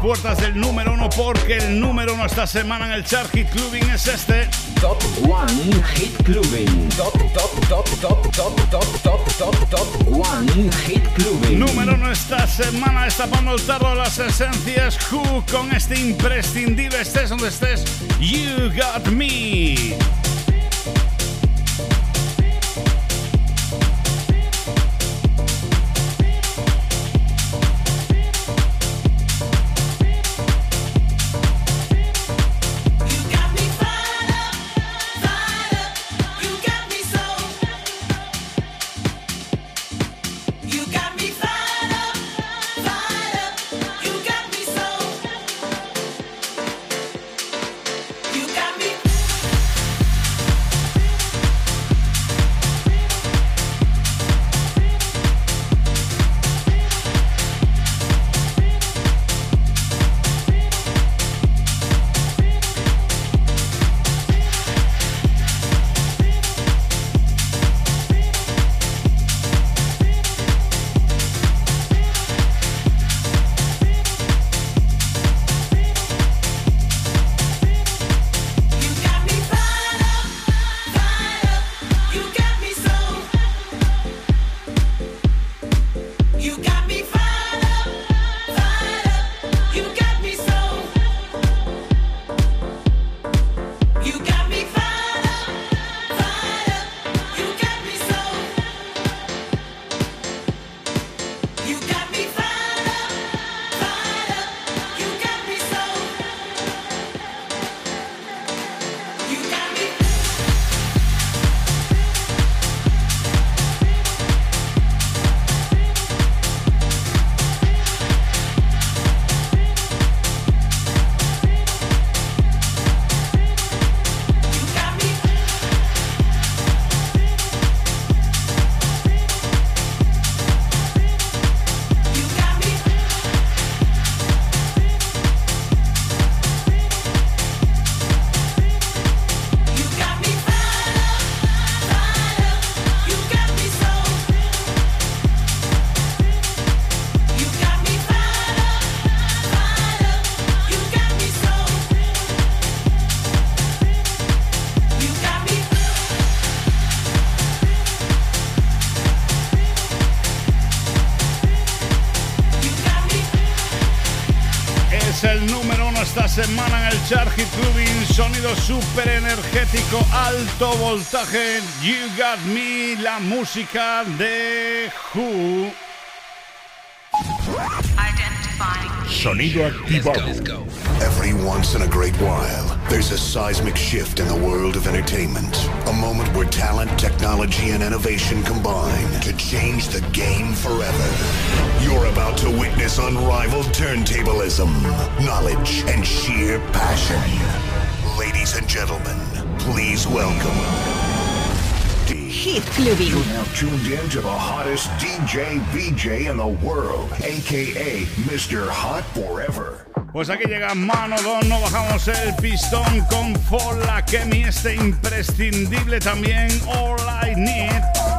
Puertas del número uno porque el número uno esta semana en el chart Hit Clubbing es este. Top One Hit Clubbing. Top, top, top, top, top, top, top, top, top One Hit Clubbing. Número uno esta semana destapando el tarro de las esencias Who con este imprescindible estés donde estés. You Got Me. Semana en el Chart Hit Clubbing. Sonido súper energético, alto voltaje. You Got Me, la música de Who. Sonido activado. Every once in a great while, there's a seismic shift in the world of entertainment. A moment where talent, technology, and innovation combine to change the game forever. You're about to witness unrivaled turntablism, knowledge, and sheer passion. Ladies and gentlemen, please welcome. Hit Clubbing. You have tuned in to the hottest DJ VJ in the world, aka Mr. Hot Forever. Pues aquí llega mano dos, no bajamos el pistón con Fola Kemi, este imprescindible también, All I Need.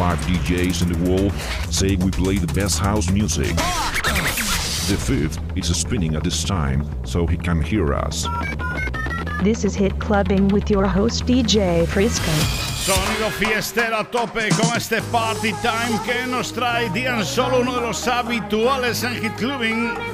Five DJs in the world say we play the best house music. The fifth is spinning at this time, so he can hear us. This is Hit Clubbing with your host DJ Frisco. Sonido fiestero a tope con este Party Time que nos trae Dian Solo, uno de los habituales en Hit Clubbing.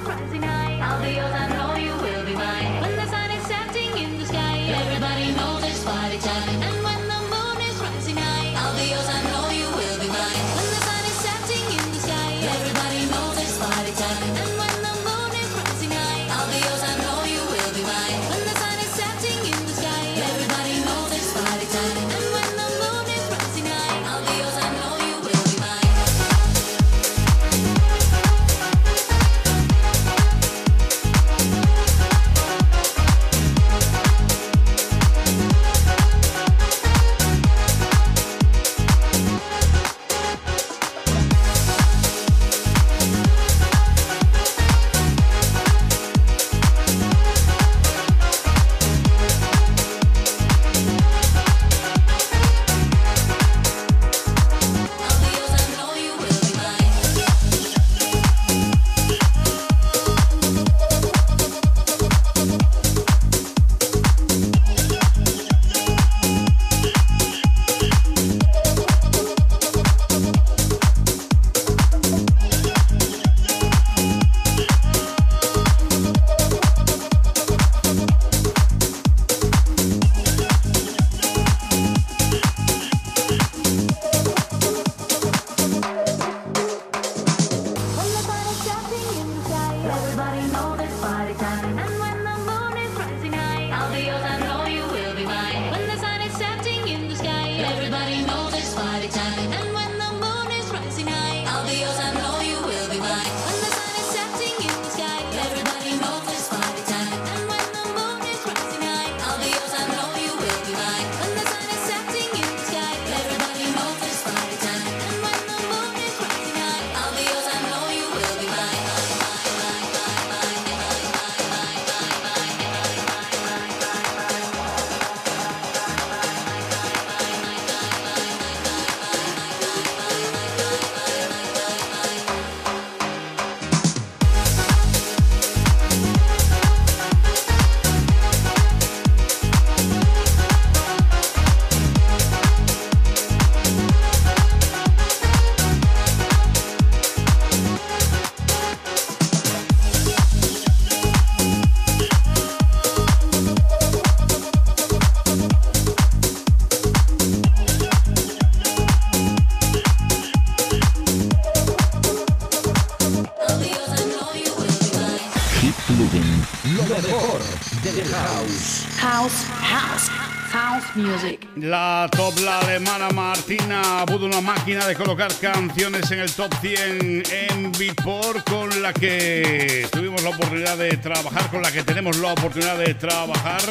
La top la alemana Martina pudo una máquina de colocar canciones en el top 100 en Beatport con la que tuvimos la oportunidad de trabajar, con la que tenemos la oportunidad de trabajar.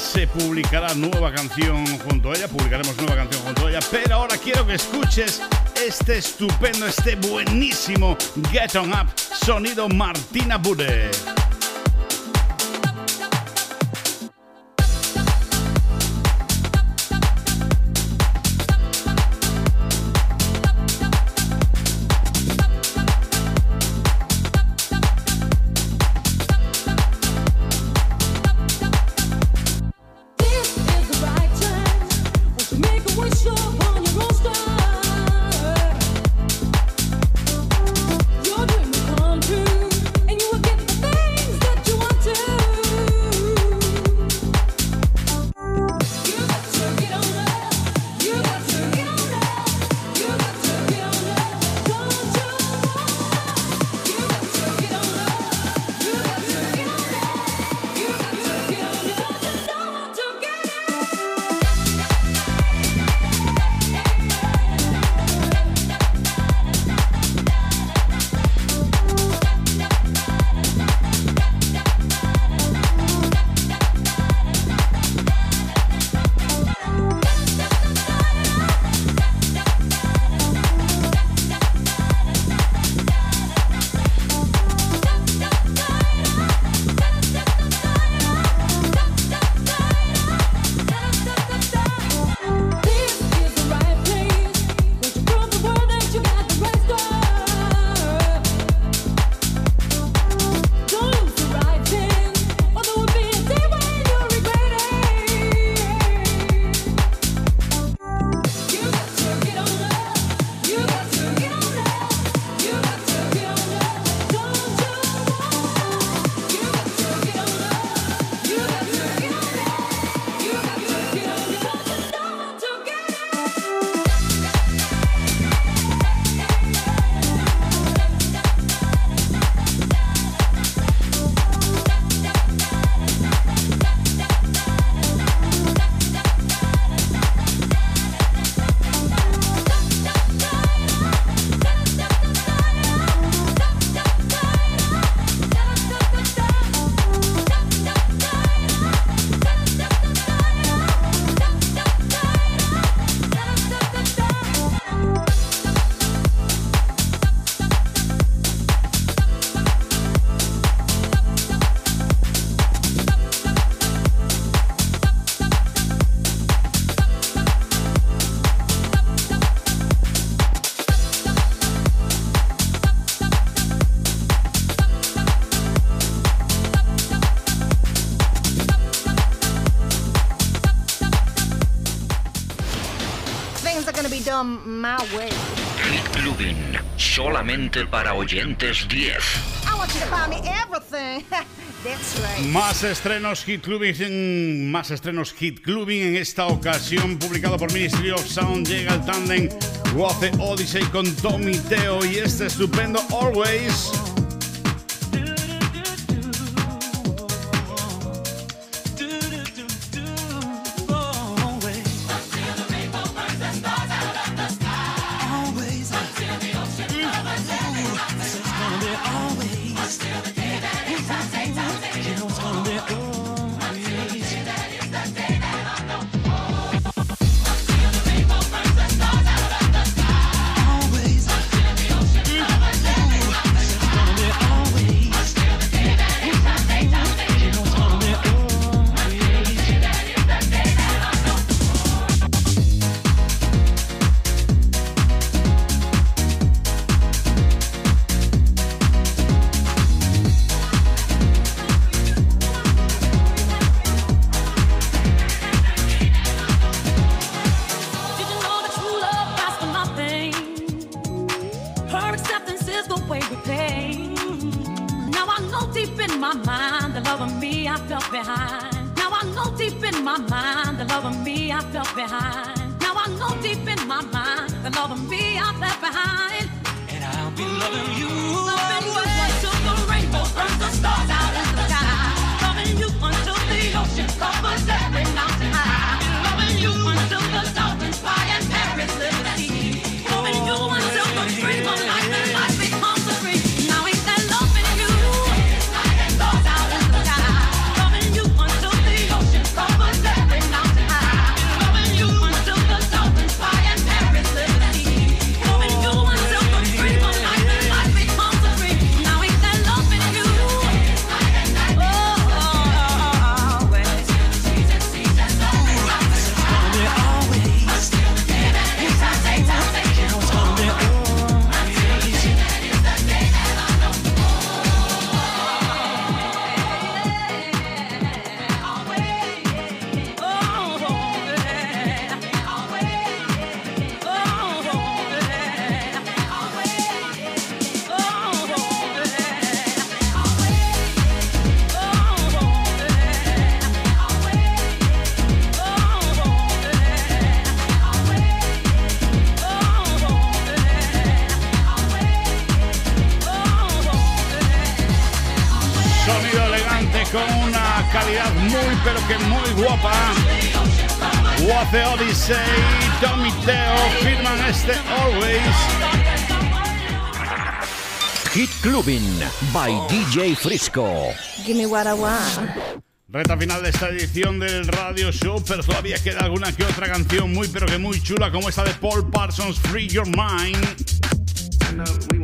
Se publicará nueva canción junto a ella, publicaremos nueva canción junto a ella, pero ahora quiero que escuches este estupendo, este buenísimo Get On Up, sonido Martina Bude. Oyentes 10. Más estrenos Hit Clubbing, más estrenos Hit Clubbing en esta ocasión publicado por Ministry of Sound llega el tandem Waze Odyssey con Tommy Teo y este estupendo Always. The Odyssey, Tommy Teo firman este Always. Hit Clubin by DJ Frisco. Give me what I want. Reta final de esta edición del Radio Show, pero todavía queda alguna que otra canción muy pero que muy chula como esta de Paul Parsons, Free Your Mind. And, uh, we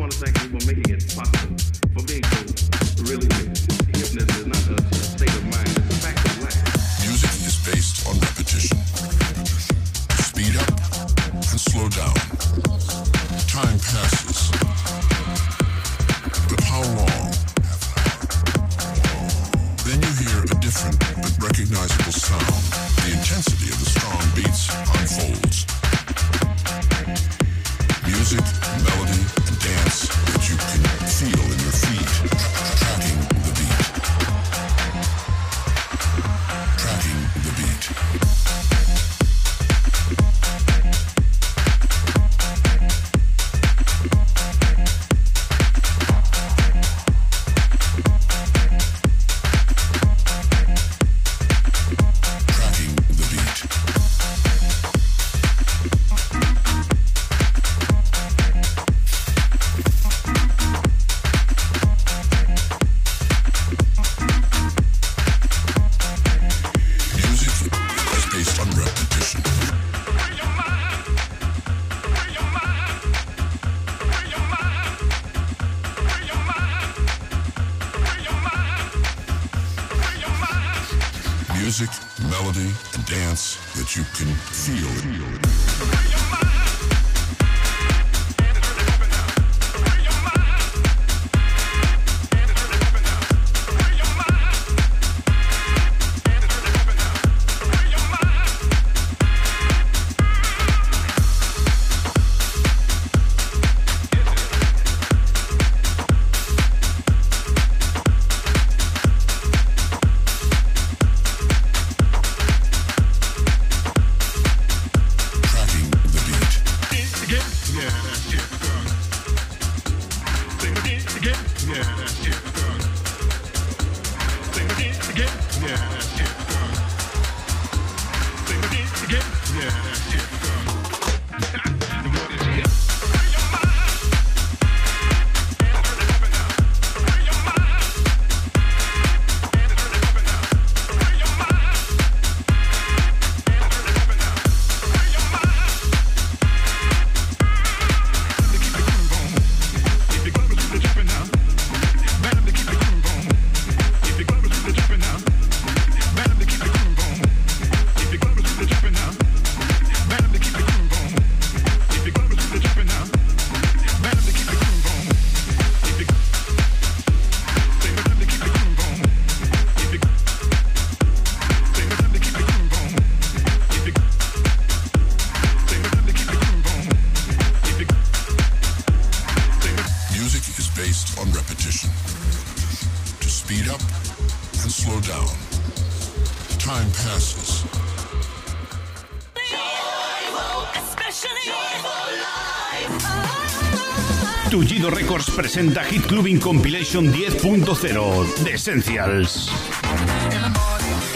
presenta Hit Clubbing Compilation 10.0 de Essentials.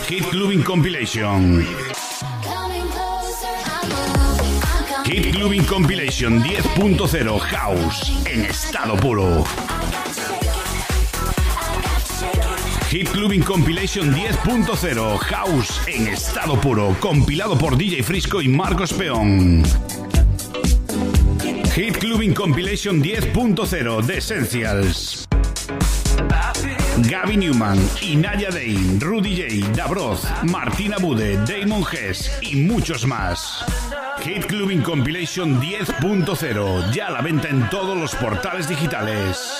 Hit Clubbing Compilation. Hit Clubbing Compilation 10.0 House en estado puro. Hit Clubbing Compilation 10.0 House en estado puro, compilado por DJ Frisco y Marcos Peón. Hit Clubbing Compilation 10.0 de Essentials. Gaby Newman, Inaya Dane, Rudy J, Dabroz, Martina Bude, Damon Hess y muchos más. Hit Clubbing Compilation 10.0, ya a la venta en todos los portales digitales.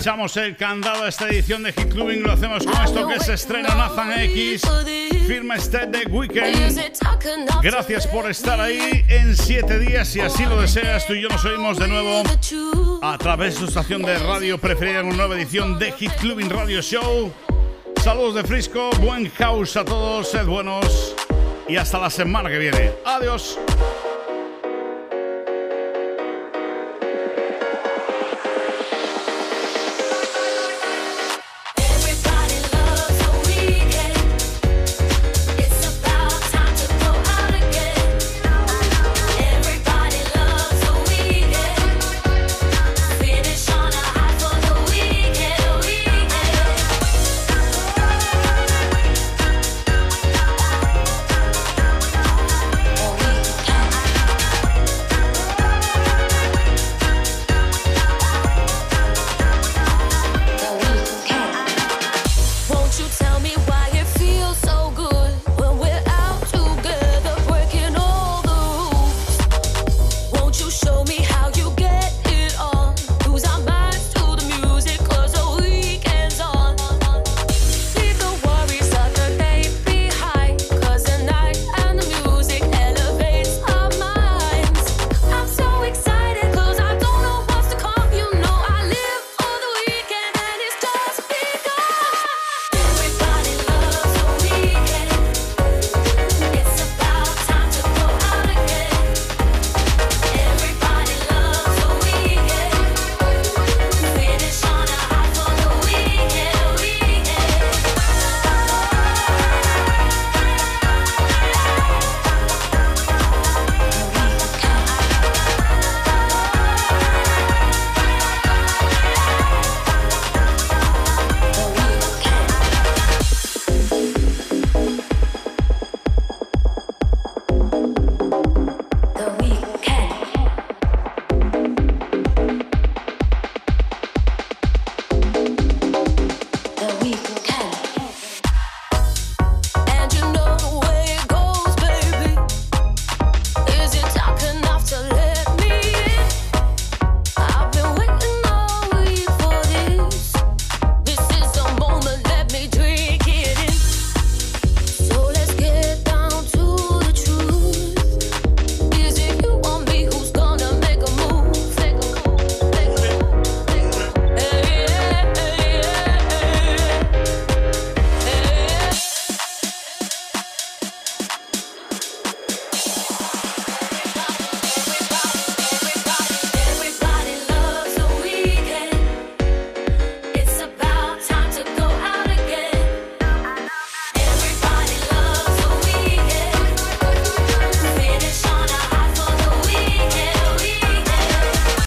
Echamos el candado a esta edición de Hit Clubbing. Lo hacemos con esto que se estrena Nathan X. Firma este de Weekend. Gracias por estar ahí en siete días. Si así lo deseas, tú y yo nos oímos de nuevo a través de su estación de radio preferida en una nueva edición de Hit Clubbing Radio Show. Saludos de Frisco, buen house a todos, sed buenos y hasta la semana que viene. Adiós.